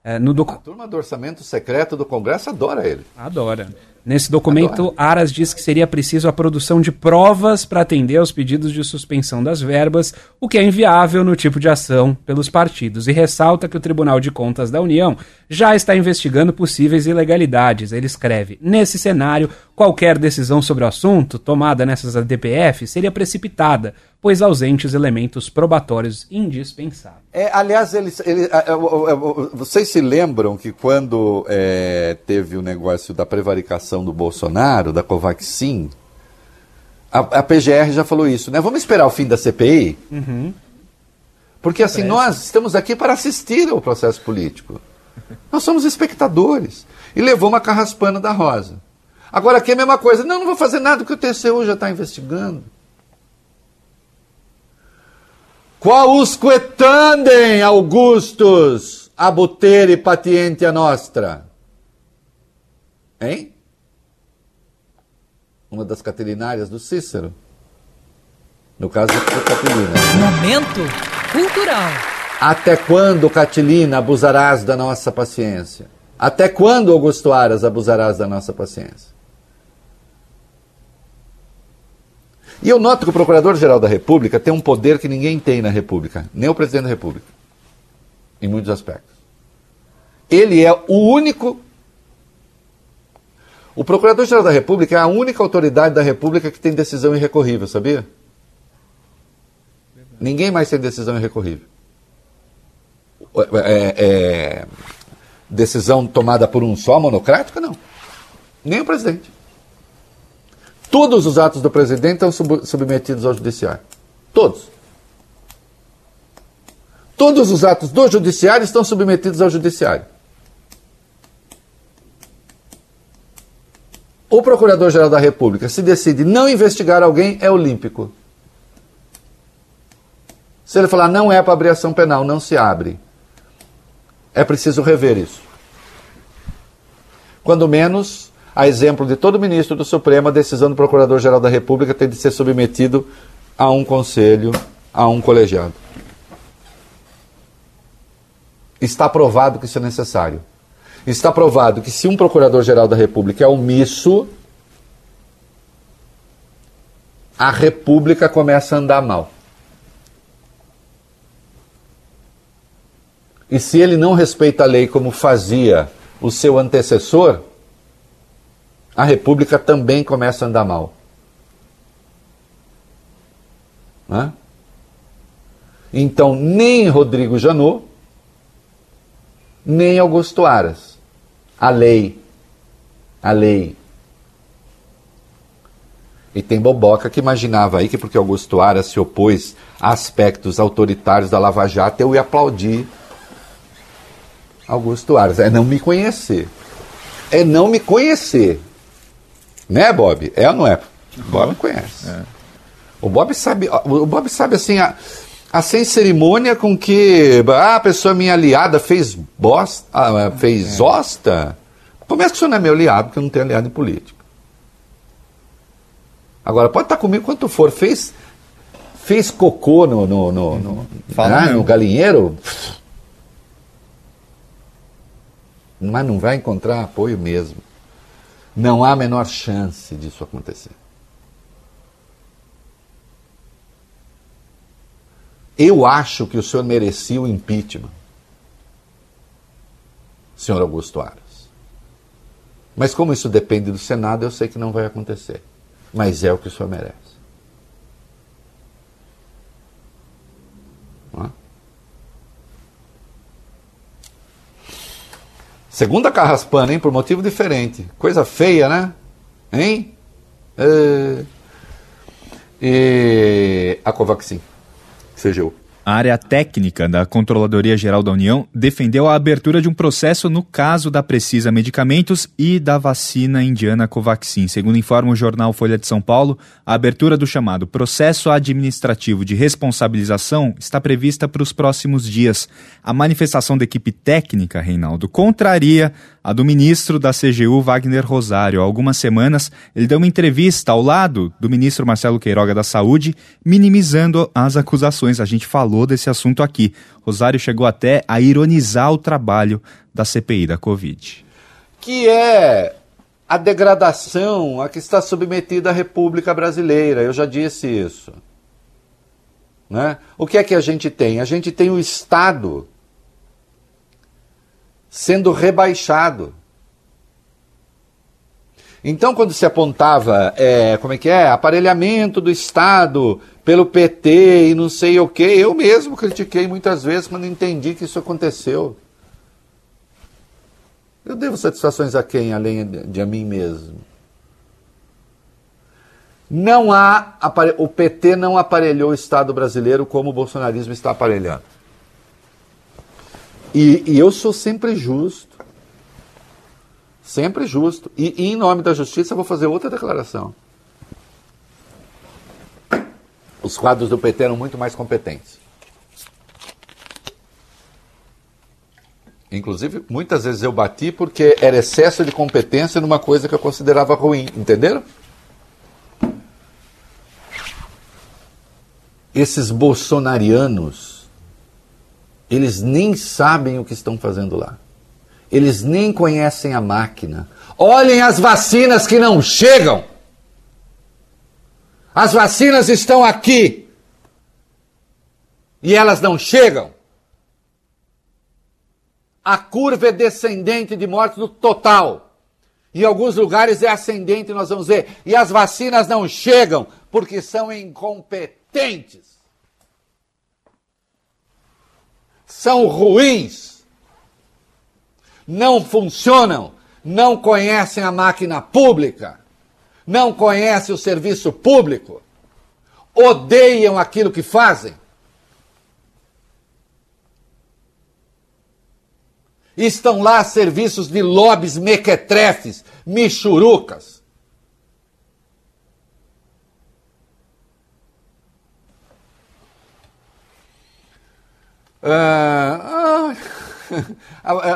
É, no docu... A turma do orçamento secreto do Congresso adora ele. Adora. Nesse documento, Aras diz que seria preciso a produção de provas para atender aos pedidos de suspensão das verbas, o que é inviável no tipo de ação pelos partidos, e ressalta que o Tribunal de Contas da União já está investigando possíveis ilegalidades. Ele escreve: Nesse cenário, qualquer decisão sobre o assunto tomada nessas ADPF seria precipitada, pois ausentes elementos probatórios indispensáveis. É, aliás, eles, eles, vocês se lembram que quando é, teve o negócio da prevaricação do Bolsonaro, da Covaxin, a, a, PGR já falou isso, né? Vamos esperar o fim da CPI? Uhum. Porque assim, nós estamos aqui para assistir ao processo político. Nós somos espectadores. E levou uma carraspana da Rosa. Agora aqui é a mesma coisa. Não, não vou fazer nada porque o TCU já está investigando. Quausque tandem, Augustus, abutere patientia nostra? Hein? Uma das catilinárias do Cícero. No caso da Catilina. Momento cultural. Até quando, Catilina, abusarás da nossa paciência? Até quando, Augusto Aras, abusarás da nossa paciência? E eu noto que o Procurador-Geral da República tem um poder que ninguém tem na República, nem o Presidente da República, em muitos aspectos. Ele é o único. O Procurador-Geral da República é a única autoridade da República que tem decisão irrecorrível, sabia? Ninguém mais tem decisão irrecorrível. É, é, decisão tomada por um só monocrática, não. Nem o presidente. Todos os atos do presidente estão sub submetidos ao judiciário. Todos. Todos os atos do judiciário estão submetidos ao judiciário. O Procurador-Geral da República, se decide não investigar alguém, é olímpico. Se ele falar não é para abrir ação penal, não se abre. É preciso rever isso. Quando menos, a exemplo de todo ministro do Supremo, a decisão do Procurador-Geral da República tem de ser submetido a um conselho, a um colegiado. Está provado que isso é necessário. Está provado que se um Procurador-Geral da República é omisso, a República começa a andar mal. E se ele não respeita a lei como fazia o seu antecessor, a República também começa a andar mal. Né? Então, nem Rodrigo Janot, nem Augusto Aras. A lei. A lei. E tem boboca que imaginava aí que porque Augusto Aras se opôs a aspectos autoritários da Lava Jato, eu ia aplaudir Augusto Aras. É não me conhecer. É não me conhecer. Né, Bob? É ou não é? O Bob conhece. É. O Bob sabe, o Bob sabe assim, a, a sem cerimônia com que ah, a pessoa minha aliada fez bosta, ah, fez é. osta. Começa que o senhor não é meu aliado, porque eu não tenho aliado em política. Agora, pode estar comigo quanto for. Fez, fez cocô no, no, no, no, ah, no galinheiro, mas não vai encontrar apoio mesmo. Não há a menor chance disso acontecer. Eu acho que o senhor merecia o impeachment, senhor Augusto Aras. Mas como isso depende do Senado, eu sei que não vai acontecer. Mas é o que o senhor merece. Segunda carraspana, hein? Por motivo diferente. Coisa feia, né? Hein? É... E a Covaxin, CGU. A área técnica da Controladoria Geral da União defendeu a abertura de um processo no caso da Precisa Medicamentos e da vacina indiana Covaxin. Segundo informa o jornal Folha de São Paulo, a abertura do chamado processo administrativo de responsabilização está prevista para os próximos dias. A manifestação da equipe técnica, Reinaldo, contraria a do ministro da CGU, Wagner Rosário. Há algumas semanas, ele deu uma entrevista ao lado do ministro Marcelo Queiroga da Saúde, minimizando as acusações. A gente falou falou desse assunto aqui. Rosário chegou até a ironizar o trabalho da CPI da Covid. Que é a degradação a que está submetida a República Brasileira. Eu já disse isso. Né? O que é que a gente tem? A gente tem o Estado sendo rebaixado. Então, quando se apontava, é, como é que é, aparelhamento do Estado pelo PT e não sei o que, eu mesmo critiquei muitas vezes quando entendi que isso aconteceu. Eu devo satisfações a quem, além de a mim mesmo? Não há, o PT não aparelhou o Estado brasileiro como o bolsonarismo está aparelhando. E, e eu sou sempre justo. Sempre justo. E, e, em nome da justiça eu vou fazer outra declaração. Os quadros do PT eram muito mais competentes. Inclusive, muitas vezes eu bati porque era excesso de competência numa coisa que eu considerava ruim, entenderam? Esses bolsonarianos, eles nem sabem o que estão fazendo lá. Eles nem conhecem a máquina. Olhem as vacinas que não chegam. As vacinas estão aqui. E elas não chegam. A curva é descendente de mortes no total. Em alguns lugares é ascendente, nós vamos ver. E as vacinas não chegam porque são incompetentes. São ruins não funcionam, não conhecem a máquina pública, não conhecem o serviço público, odeiam aquilo que fazem. Estão lá serviços de lobbies mequetrefes, michurucas. Ah, ah.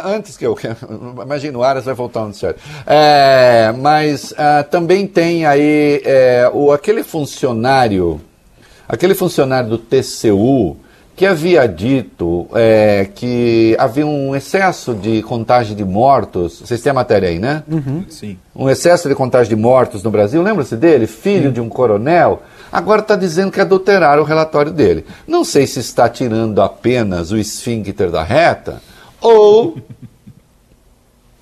Antes que eu. Imagino, o Aras vai voltar no certo. É, mas uh, também tem aí é, o, aquele funcionário, aquele funcionário do TCU que havia dito é, que havia um excesso de contagem de mortos. Vocês têm a matéria aí, né? Uhum. Sim. Um excesso de contagem de mortos no Brasil. Lembra-se dele? Filho Sim. de um coronel. Agora está dizendo que adulteraram o relatório dele. Não sei se está tirando apenas o esfíncter da reta ou.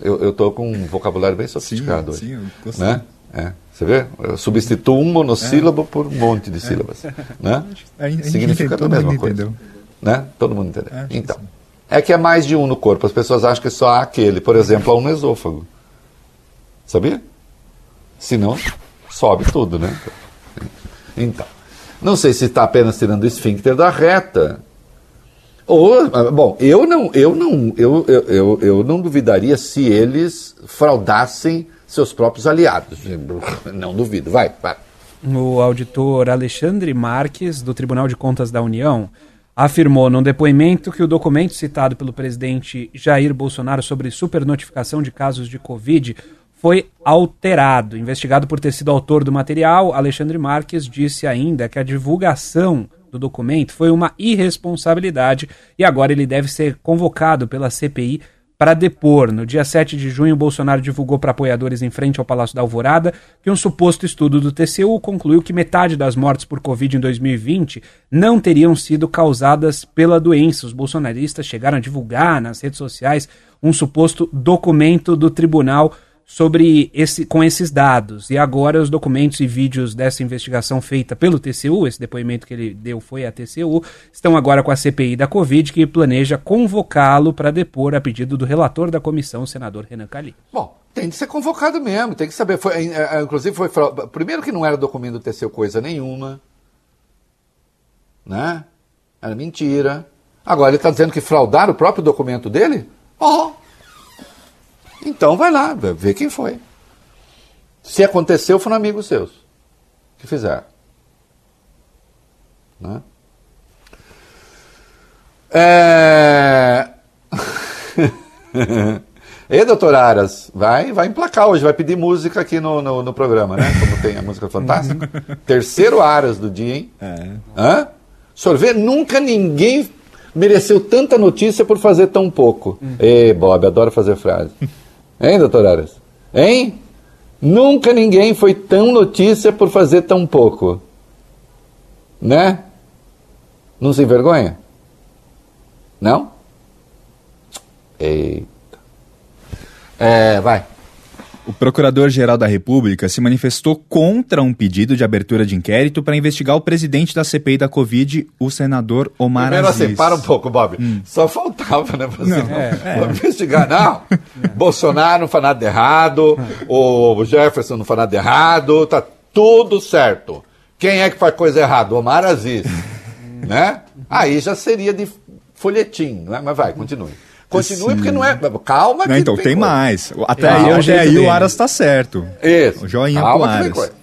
Eu estou com um vocabulário bem sofisticado sim, hoje. Sim, né? É. Você vê? Eu substituo um monossílabo é. por um monte de sílabas. É. Né? A gente, Significa a mesma coisa. Entendeu. Né? Todo mundo entendeu. então. É que é mais de um no corpo. As pessoas acham que só há aquele. Por exemplo, há um no esôfago. Sabia? Se não, sobe tudo, né? Então. Não sei se está apenas tirando o esfíncter da reta, ou, ah, bom, eu não, eu não, eu, eu, eu, eu não duvidaria se eles fraudassem seus próprios aliados. Não duvido. Vai, vai. O auditor Alexandre Marques, do Tribunal de Contas da União, afirmou num depoimento que o documento citado pelo presidente Jair Bolsonaro sobre supernotificação de casos de Covid foi alterado. Investigado por ter sido autor do material, Alexandre Marques disse ainda que a divulgação do documento foi uma irresponsabilidade e agora ele deve ser convocado pela CPI para depor. No dia 7 de junho, Bolsonaro divulgou para apoiadores em frente ao Palácio da Alvorada que um suposto estudo do TCU concluiu que metade das mortes por Covid em 2020 não teriam sido causadas pela doença. Os bolsonaristas chegaram a divulgar nas redes sociais um suposto documento do tribunal sobre esse, com esses dados. E agora os documentos e vídeos dessa investigação feita pelo TCU, esse depoimento que ele deu foi a TCU, estão agora com a CPI da Covid, que planeja convocá-lo para depor a pedido do relator da comissão, o senador Renan Calheiros. Bom, tem de ser convocado mesmo, tem que saber. Foi, é, é, inclusive, foi. Primeiro que não era documento do TCU coisa nenhuma. Né? Era mentira. Agora ele está dizendo que fraudaram o próprio documento dele? Oh! Então vai lá, vê quem foi. Se aconteceu, foram amigos seus que fizeram. Né? É... E doutor Aras, vai, vai emplacar hoje, vai pedir música aqui no, no, no programa, né? Como tem a música fantástica. Terceiro Aras do dia, hein? É. Hã? Sorvete, nunca ninguém mereceu tanta notícia por fazer tão pouco. Hum. Ei, Bob, adoro fazer frase. Hein, doutor Aras? Hein? Nunca ninguém foi tão notícia por fazer tão pouco. Né? Não se envergonha? Não? Eita. É, vai. O Procurador-Geral da República se manifestou contra um pedido de abertura de inquérito para investigar o presidente da CPI da Covid, o senador Omar Primeiro Aziz. assim, para um pouco, Bob. Só faltava, né? Você Não, não, é, não investigar, não. Bolsonaro não faz nada de errado, o Jefferson não faz nada de errado, tá tudo certo. Quem é que faz coisa errada? Omar Aziz. né? Aí já seria de folhetim, né? Mas vai, continue. Continue, Sim. porque não é. Calma que Não, então não tem coisa. mais. Até Calma, aí, é o até aí o. Aras está certo. Isso. O joinha Calma pro que vem Aras.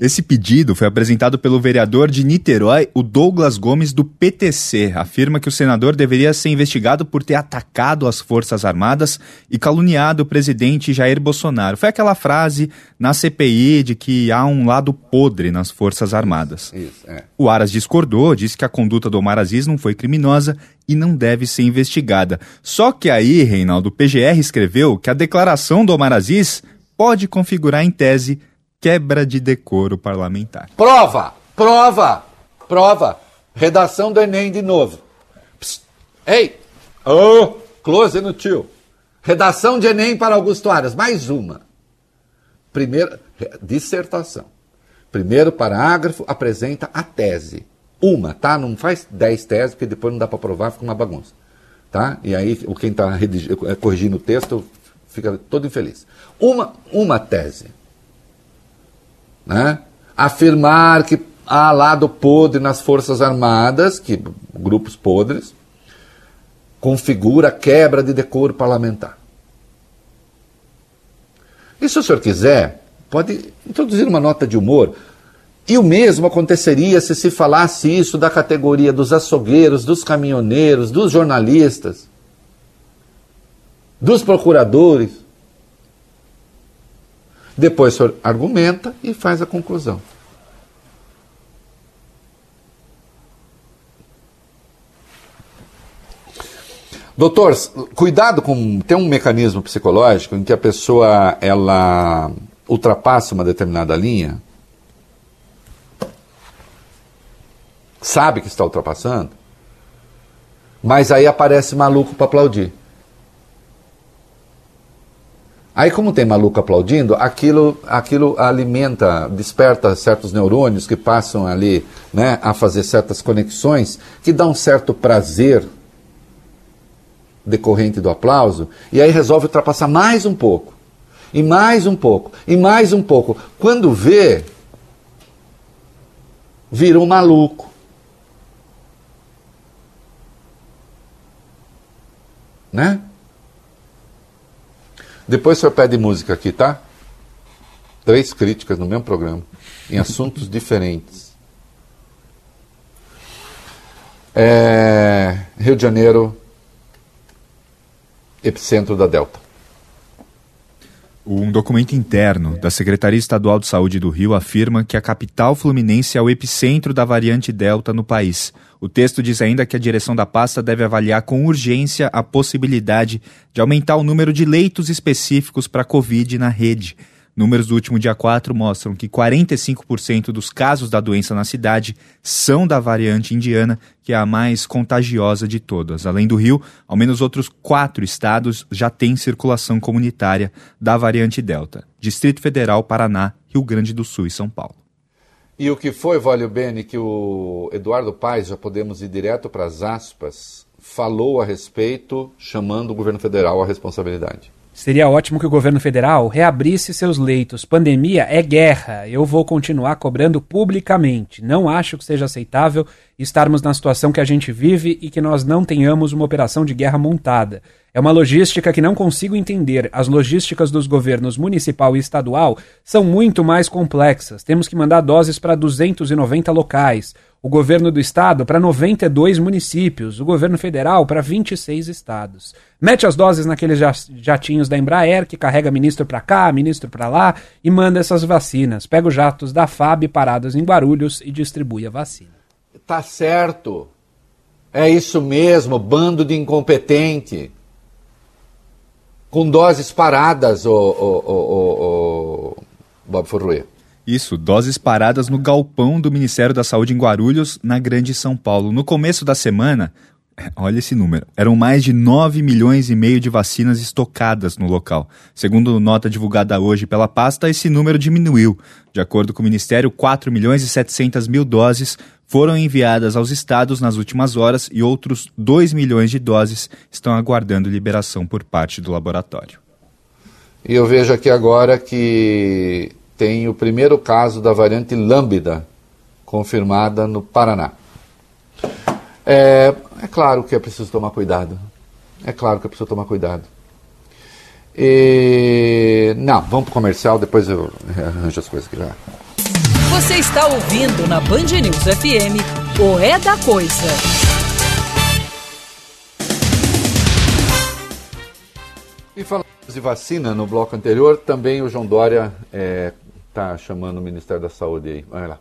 Esse pedido foi apresentado pelo vereador de Niterói, o Douglas Gomes, do PTC. Afirma que o senador deveria ser investigado por ter atacado as Forças Armadas e caluniado o presidente Jair Bolsonaro. Foi aquela frase na CPI de que há um lado podre nas Forças Armadas. Isso, é. O Aras discordou, disse que a conduta do Omar Aziz não foi criminosa e não deve ser investigada. Só que aí, Reinaldo, o PGR escreveu que a declaração do Omar Aziz pode configurar em tese quebra de decoro parlamentar. Prova! Prova! Prova! Redação do Enem de novo. Psst. Ei! Ô! close no tio. Redação de Enem para Augusto Aras. Mais uma. Primeira, dissertação. Primeiro parágrafo apresenta a tese. Uma, tá? Não faz dez teses, porque depois não dá para provar, fica uma bagunça. Tá? E aí quem está corrigindo o texto fica todo infeliz. Uma, uma tese né? afirmar que há lado podre nas Forças Armadas, que grupos podres, configura quebra de decoro parlamentar. E se o senhor quiser, pode introduzir uma nota de humor. E o mesmo aconteceria se se falasse isso da categoria dos açougueiros, dos caminhoneiros, dos jornalistas, dos procuradores. Depois o argumenta e faz a conclusão. Doutor, cuidado com. Tem um mecanismo psicológico em que a pessoa ela ultrapassa uma determinada linha, sabe que está ultrapassando, mas aí aparece maluco para aplaudir. Aí, como tem maluco aplaudindo, aquilo, aquilo alimenta, desperta certos neurônios que passam ali né, a fazer certas conexões que dão um certo prazer decorrente do aplauso, e aí resolve ultrapassar mais um pouco, e mais um pouco, e mais um pouco. Quando vê, vira um maluco. Né? Depois o senhor pede música aqui, tá? Três críticas no mesmo programa, em assuntos diferentes. É, Rio de Janeiro, epicentro da Delta. Um documento interno da Secretaria Estadual de Saúde do Rio afirma que a capital fluminense é o epicentro da variante Delta no país. O texto diz ainda que a direção da pasta deve avaliar com urgência a possibilidade de aumentar o número de leitos específicos para a Covid na rede. Números do último dia 4 mostram que 45% dos casos da doença na cidade são da variante indiana, que é a mais contagiosa de todas. Além do Rio, ao menos outros quatro estados já têm circulação comunitária da variante Delta: Distrito Federal, Paraná, Rio Grande do Sul e São Paulo. E o que foi, Vólio Bene, que o Eduardo Paes, já podemos ir direto para as aspas, falou a respeito, chamando o governo federal à responsabilidade. Seria ótimo que o governo federal reabrisse seus leitos. Pandemia é guerra. Eu vou continuar cobrando publicamente. Não acho que seja aceitável estarmos na situação que a gente vive e que nós não tenhamos uma operação de guerra montada. É uma logística que não consigo entender. As logísticas dos governos municipal e estadual são muito mais complexas. Temos que mandar doses para 290 locais, o governo do estado para 92 municípios, o governo federal para 26 estados. Mete as doses naqueles jatinhos da Embraer que carrega ministro para cá, ministro para lá e manda essas vacinas. Pega os jatos da FAB parados em Guarulhos e distribui a vacina. Tá certo. É isso mesmo, bando de incompetente. Com doses paradas, o, o, o, o, o Bob Forruê. Isso, doses paradas no galpão do Ministério da Saúde em Guarulhos, na Grande São Paulo. No começo da semana, olha esse número, eram mais de 9 milhões e meio de vacinas estocadas no local. Segundo nota divulgada hoje pela pasta, esse número diminuiu. De acordo com o Ministério, 4 milhões e 700 mil doses foram enviadas aos estados nas últimas horas e outros 2 milhões de doses estão aguardando liberação por parte do laboratório. E eu vejo aqui agora que tem o primeiro caso da variante lambda confirmada no Paraná. É, é claro que é preciso tomar cuidado. É claro que é preciso tomar cuidado. E... Não, vamos para o comercial, depois eu arranjo as coisas aqui já. Você está ouvindo na Band News FM o É da Coisa. E falando de vacina no bloco anterior, também o João Dória está chamando o Ministério da Saúde aí. Olha lá.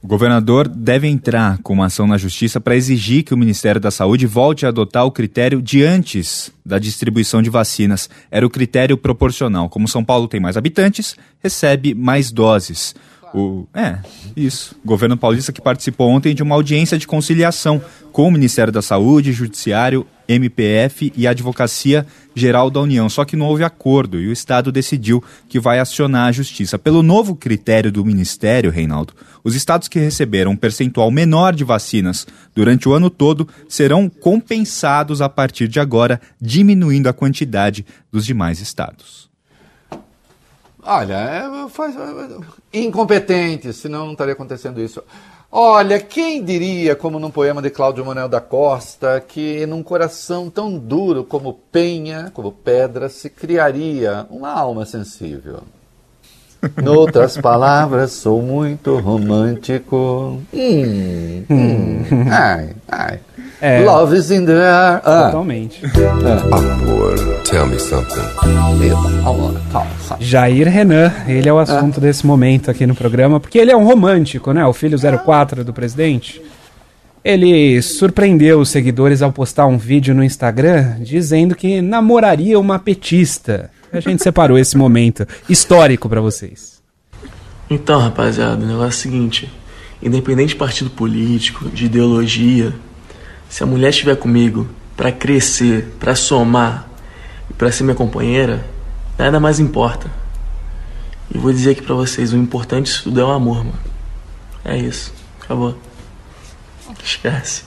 O governador deve entrar com uma ação na justiça para exigir que o Ministério da Saúde volte a adotar o critério de antes da distribuição de vacinas. Era o critério proporcional. Como São Paulo tem mais habitantes, recebe mais doses. O, é, isso. O governo paulista que participou ontem de uma audiência de conciliação com o Ministério da Saúde, Judiciário, MPF e Advocacia Geral da União. Só que não houve acordo e o Estado decidiu que vai acionar a Justiça. Pelo novo critério do Ministério, Reinaldo, os estados que receberam um percentual menor de vacinas durante o ano todo serão compensados a partir de agora, diminuindo a quantidade dos demais estados. Olha, é, faz, incompetente, senão não estaria acontecendo isso. Olha, quem diria, como num poema de Cláudio Manuel da Costa, que num coração tão duro como penha, como pedra, se criaria uma alma sensível. Noutras palavras, sou muito romântico. Hum, hum, ai, ai. É. Love is in the air. Ah. Totalmente. Amor, tell me something. Amor. Jair Renan, ele é o assunto desse momento aqui no programa, porque ele é um romântico, né? O filho 04 do presidente. Ele surpreendeu os seguidores ao postar um vídeo no Instagram dizendo que namoraria uma petista. A gente separou esse momento histórico para vocês. Então, rapaziada, o negócio é o seguinte: independente de partido político, de ideologia, se a mulher estiver comigo para crescer, para somar e para ser minha companheira, nada mais importa. E vou dizer aqui para vocês: o importante disso tudo é o amor, mano. É isso. Acabou. Esquece.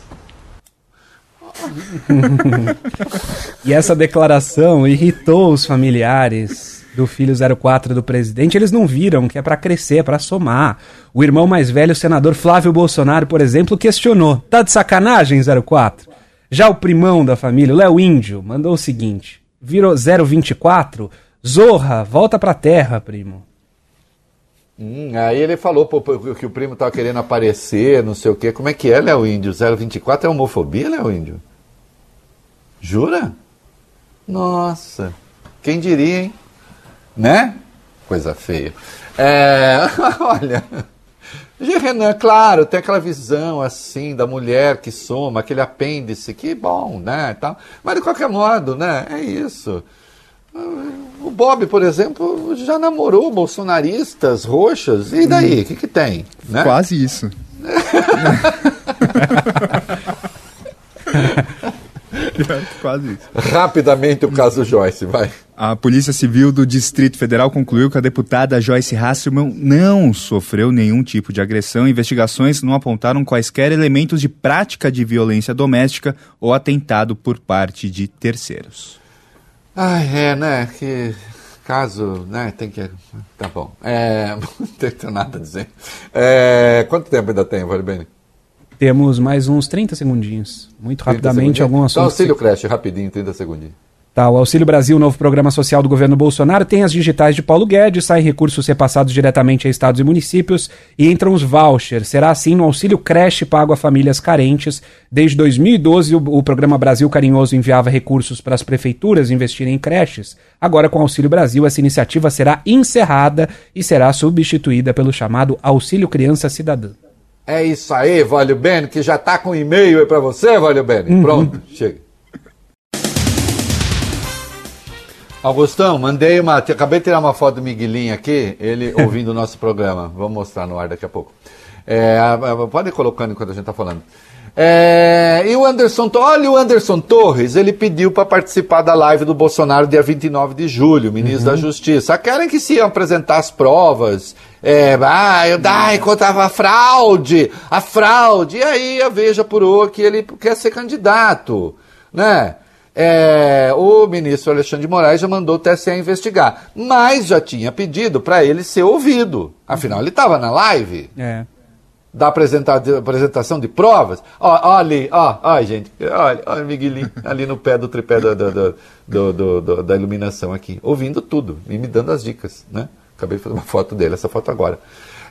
e essa declaração irritou os familiares do filho 04 do presidente. Eles não viram que é para crescer, é para somar. O irmão mais velho, o senador Flávio Bolsonaro, por exemplo, questionou: "Tá de sacanagem 04?" Já o primão da família, o Léo Índio, mandou o seguinte: "Virou 024? Zorra, volta pra terra, primo." Hum, aí ele falou pô, que o primo tava querendo aparecer, não sei o quê. Como é que é, Léo Índio? 024 é homofobia, Léo Índio? Jura? Nossa, quem diria, hein? Né? Coisa feia. É, olha, Renan, claro, tem aquela visão assim da mulher que soma, aquele apêndice, que bom, né? Tal. Mas de qualquer modo, né? É isso. O Bob, por exemplo, já namorou bolsonaristas roxas. E daí? O que, que tem? Né? Quase isso. Quase isso. Rapidamente o caso Joyce, vai. A Polícia Civil do Distrito Federal concluiu que a deputada Joyce Hasselman não sofreu nenhum tipo de agressão. Investigações não apontaram quaisquer elementos de prática de violência doméstica ou atentado por parte de terceiros. Ah, é, né? Que caso, né? Tem que. Tá bom. É, não tenho nada a dizer. É, quanto tempo ainda tem, Vale Bene? Temos mais uns 30 segundinhos. Muito 30 rapidamente, algum assunto. Então, auxílio creche, rapidinho, 30 segundinhos. Tá, o Auxílio Brasil, novo programa social do governo Bolsonaro, tem as digitais de Paulo Guedes, saem recursos repassados diretamente a estados e municípios e entram os vouchers. Será assim no Auxílio Creche pago a famílias carentes. Desde 2012, o, o programa Brasil Carinhoso enviava recursos para as prefeituras investirem em creches. Agora, com o Auxílio Brasil, essa iniciativa será encerrada e será substituída pelo chamado Auxílio Criança Cidadã. É isso aí, Valio Bene, que já tá com e-mail aí pra você, Valio Bene. Uhum. Pronto, chega. Augustão, mandei uma. Acabei de tirar uma foto do Miguelinho aqui, ele ouvindo o nosso programa. Vamos mostrar no ar daqui a pouco. É, pode ir colocando enquanto a gente está falando. É, e o Anderson, olha o Anderson Torres, ele pediu para participar da live do Bolsonaro dia 29 de julho, ministro da Justiça. Querem que se iam apresentar as provas. É, ah, eu ah, encontrava a fraude, a fraude. E aí a Veja apurou que ele quer ser candidato, né? É, o ministro Alexandre de Moraes já mandou o TSE investigar, mas já tinha pedido para ele ser ouvido. Afinal, ele estava na live É. da apresentação de provas. Ó ali, ó, ó, gente, olha, olha o Miguelinho ali no pé do tripé do- do- do- da iluminação aqui, ouvindo tudo e me dando as dicas, né? Acabei de fazer uma foto dele, essa foto agora.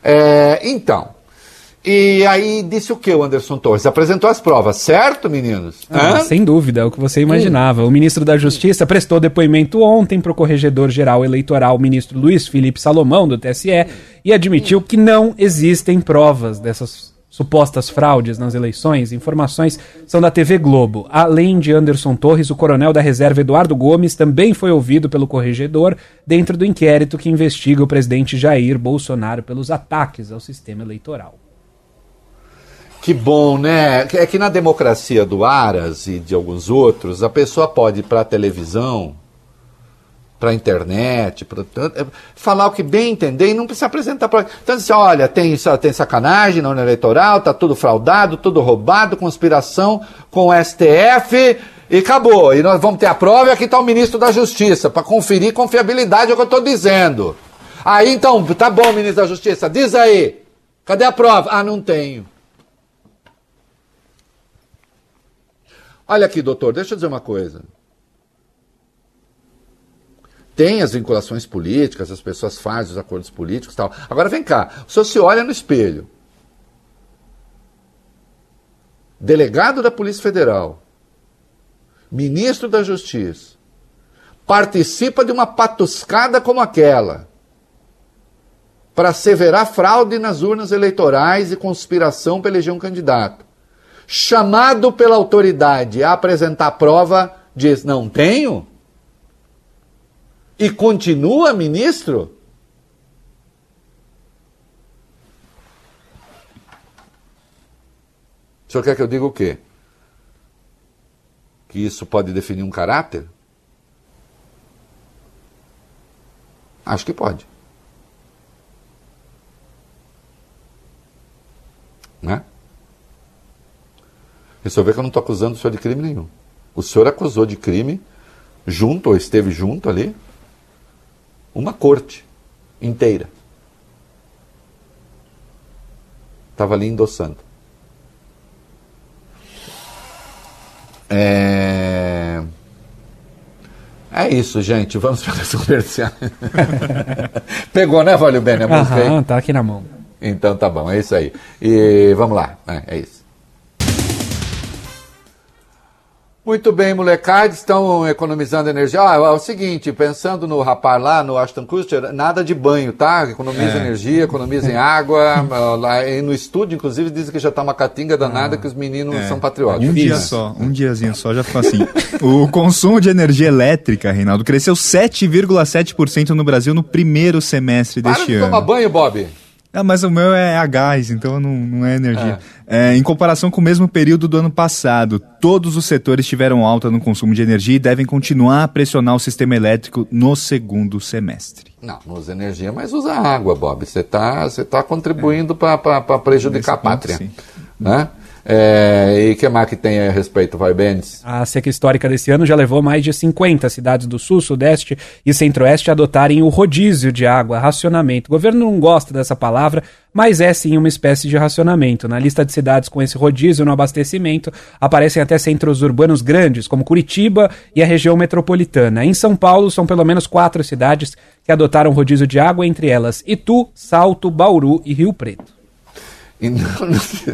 É, então, e aí disse o que o Anderson Torres? Apresentou as provas, certo, meninos? Ah, sem dúvida, é o que você imaginava. O ministro da Justiça prestou depoimento ontem para o corregedor-geral eleitoral, ministro Luiz Felipe Salomão, do TSE, e admitiu que não existem provas dessas supostas fraudes nas eleições. Informações são da TV Globo. Além de Anderson Torres, o coronel da reserva Eduardo Gomes também foi ouvido pelo corregedor dentro do inquérito que investiga o presidente Jair Bolsonaro pelos ataques ao sistema eleitoral. Que bom, né? É que na democracia do Aras e de alguns outros, a pessoa pode ir para a televisão, para a internet, pra, é, falar o que bem entender e não precisa apresentar. Então, assim, olha, tem, tem sacanagem na urna eleitoral, tá tudo fraudado, tudo roubado, conspiração com o STF e acabou. E nós vamos ter a prova e aqui está o ministro da Justiça para conferir confiabilidade, é o que eu estou dizendo. Aí então, tá bom, ministro da Justiça, diz aí, cadê a prova? Ah, não tenho. Olha aqui, doutor, deixa eu dizer uma coisa. Tem as vinculações políticas, as pessoas fazem os acordos políticos e tal. Agora vem cá, o senhor se olha no espelho. Delegado da Polícia Federal, ministro da Justiça, participa de uma patuscada como aquela para asseverar fraude nas urnas eleitorais e conspiração para eleger um candidato chamado pela autoridade a apresentar prova, diz: não tenho? E continua ministro? O senhor quer que eu diga o quê? Que isso pode definir um caráter? Acho que pode. Né? E o senhor vê que eu não estou acusando o senhor de crime nenhum. O senhor acusou de crime, junto, ou esteve junto ali, uma corte inteira. Estava ali endossando. É... é isso, gente. Vamos para esse comercial. Pegou, né, Valeu Bene, a música aí? Aham, tá aqui na mão. Então tá bom, é isso aí. E vamos lá, é, é isso. Muito bem, molecada, estão economizando energia. Ah, é o seguinte, pensando no rapaz lá, no Ashton Kutcher, nada de banho, tá? Economiza É. energia, economiza em água. ah, lá, e no estúdio, inclusive, dizem que já tá uma catinga danada que os meninos É. são patrióticos. Um dia só, um diazinho só já ficou assim. o consumo de energia elétrica, Reinaldo, cresceu 7,7% no Brasil no primeiro semestre Para deste de ano. tomar banho, Bob. Ah, mas o meu é a gás, então não, não é energia. É, em comparação com o mesmo período do ano passado, todos os setores tiveram alta no consumo de energia e devem continuar a pressionar o sistema elétrico no segundo semestre. Não, não usa energia, mas usa água, Bob. Você está você tá contribuindo para prejudicar a pátria. Né? É, e que mais que tem a respeito, vai, Benz? A seca histórica desse ano já levou mais de 50 cidades do Sul, Sudeste e Centro-Oeste a adotarem o rodízio de água, racionamento. O governo não gosta dessa palavra, mas é sim uma espécie de racionamento. Na lista de cidades com esse rodízio no abastecimento aparecem até centros urbanos grandes, como Curitiba e a região metropolitana. Em São Paulo, são pelo menos quatro cidades que adotaram rodízio de água, entre elas Itu, Salto, Bauru e Rio Preto. E não, nos-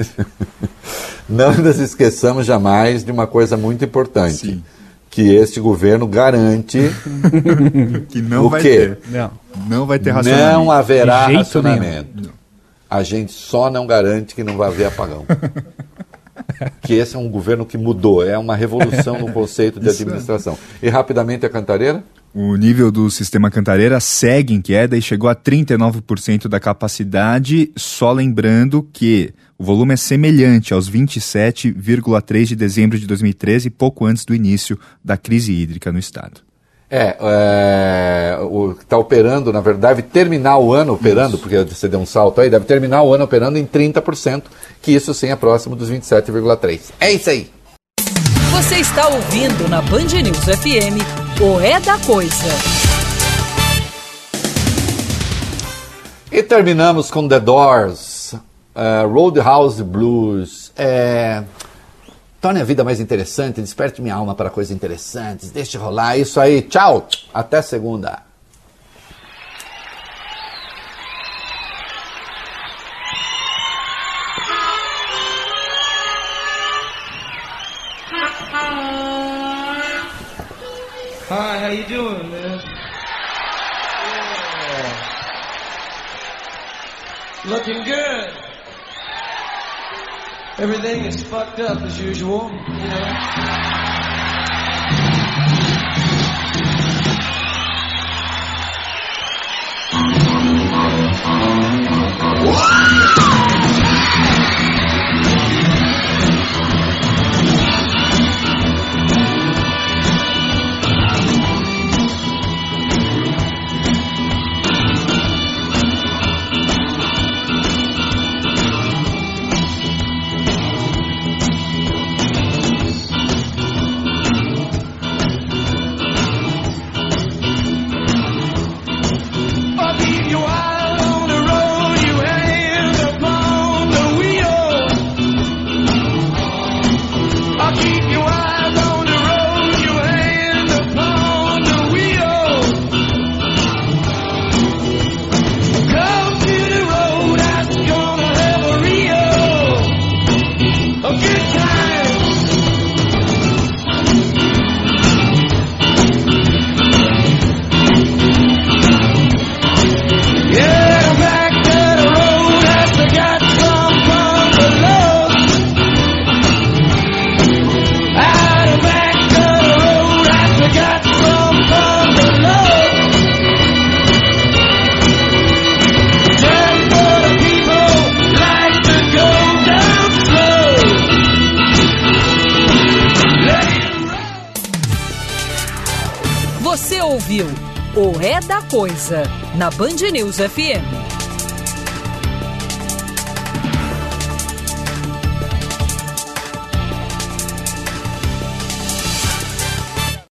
não nos esqueçamos jamais de uma coisa muito importante. Que este governo garante que não o vai quê? ter. Não. Não vai ter racionamento. Não haverá De jeito racionamento. a gente só não garante que não vai haver apagão. que esse é um governo que mudou, é uma revolução no conceito de administração. E rapidamente a cantareira? O nível do sistema Cantareira segue em queda e chegou a 39% da capacidade, só lembrando que o volume é semelhante aos 27,3 de dezembro de 2013, pouco antes do início da crise hídrica no estado. É, é o está operando, na verdade, deve terminar o ano operando, isso. porque você deu um salto aí, deve terminar o ano operando em 30%, que isso sim é próximo dos 27,3%. É isso aí! Você está ouvindo na Band News FM o É da Coisa. E terminamos com The Doors, uh, Roadhouse Blues. É... Torne a vida mais interessante, desperte minha alma para coisas interessantes, deixe rolar. Isso aí, tchau, até segunda. Looking good. Everything is fucked up as usual, you know. Na Band News FM.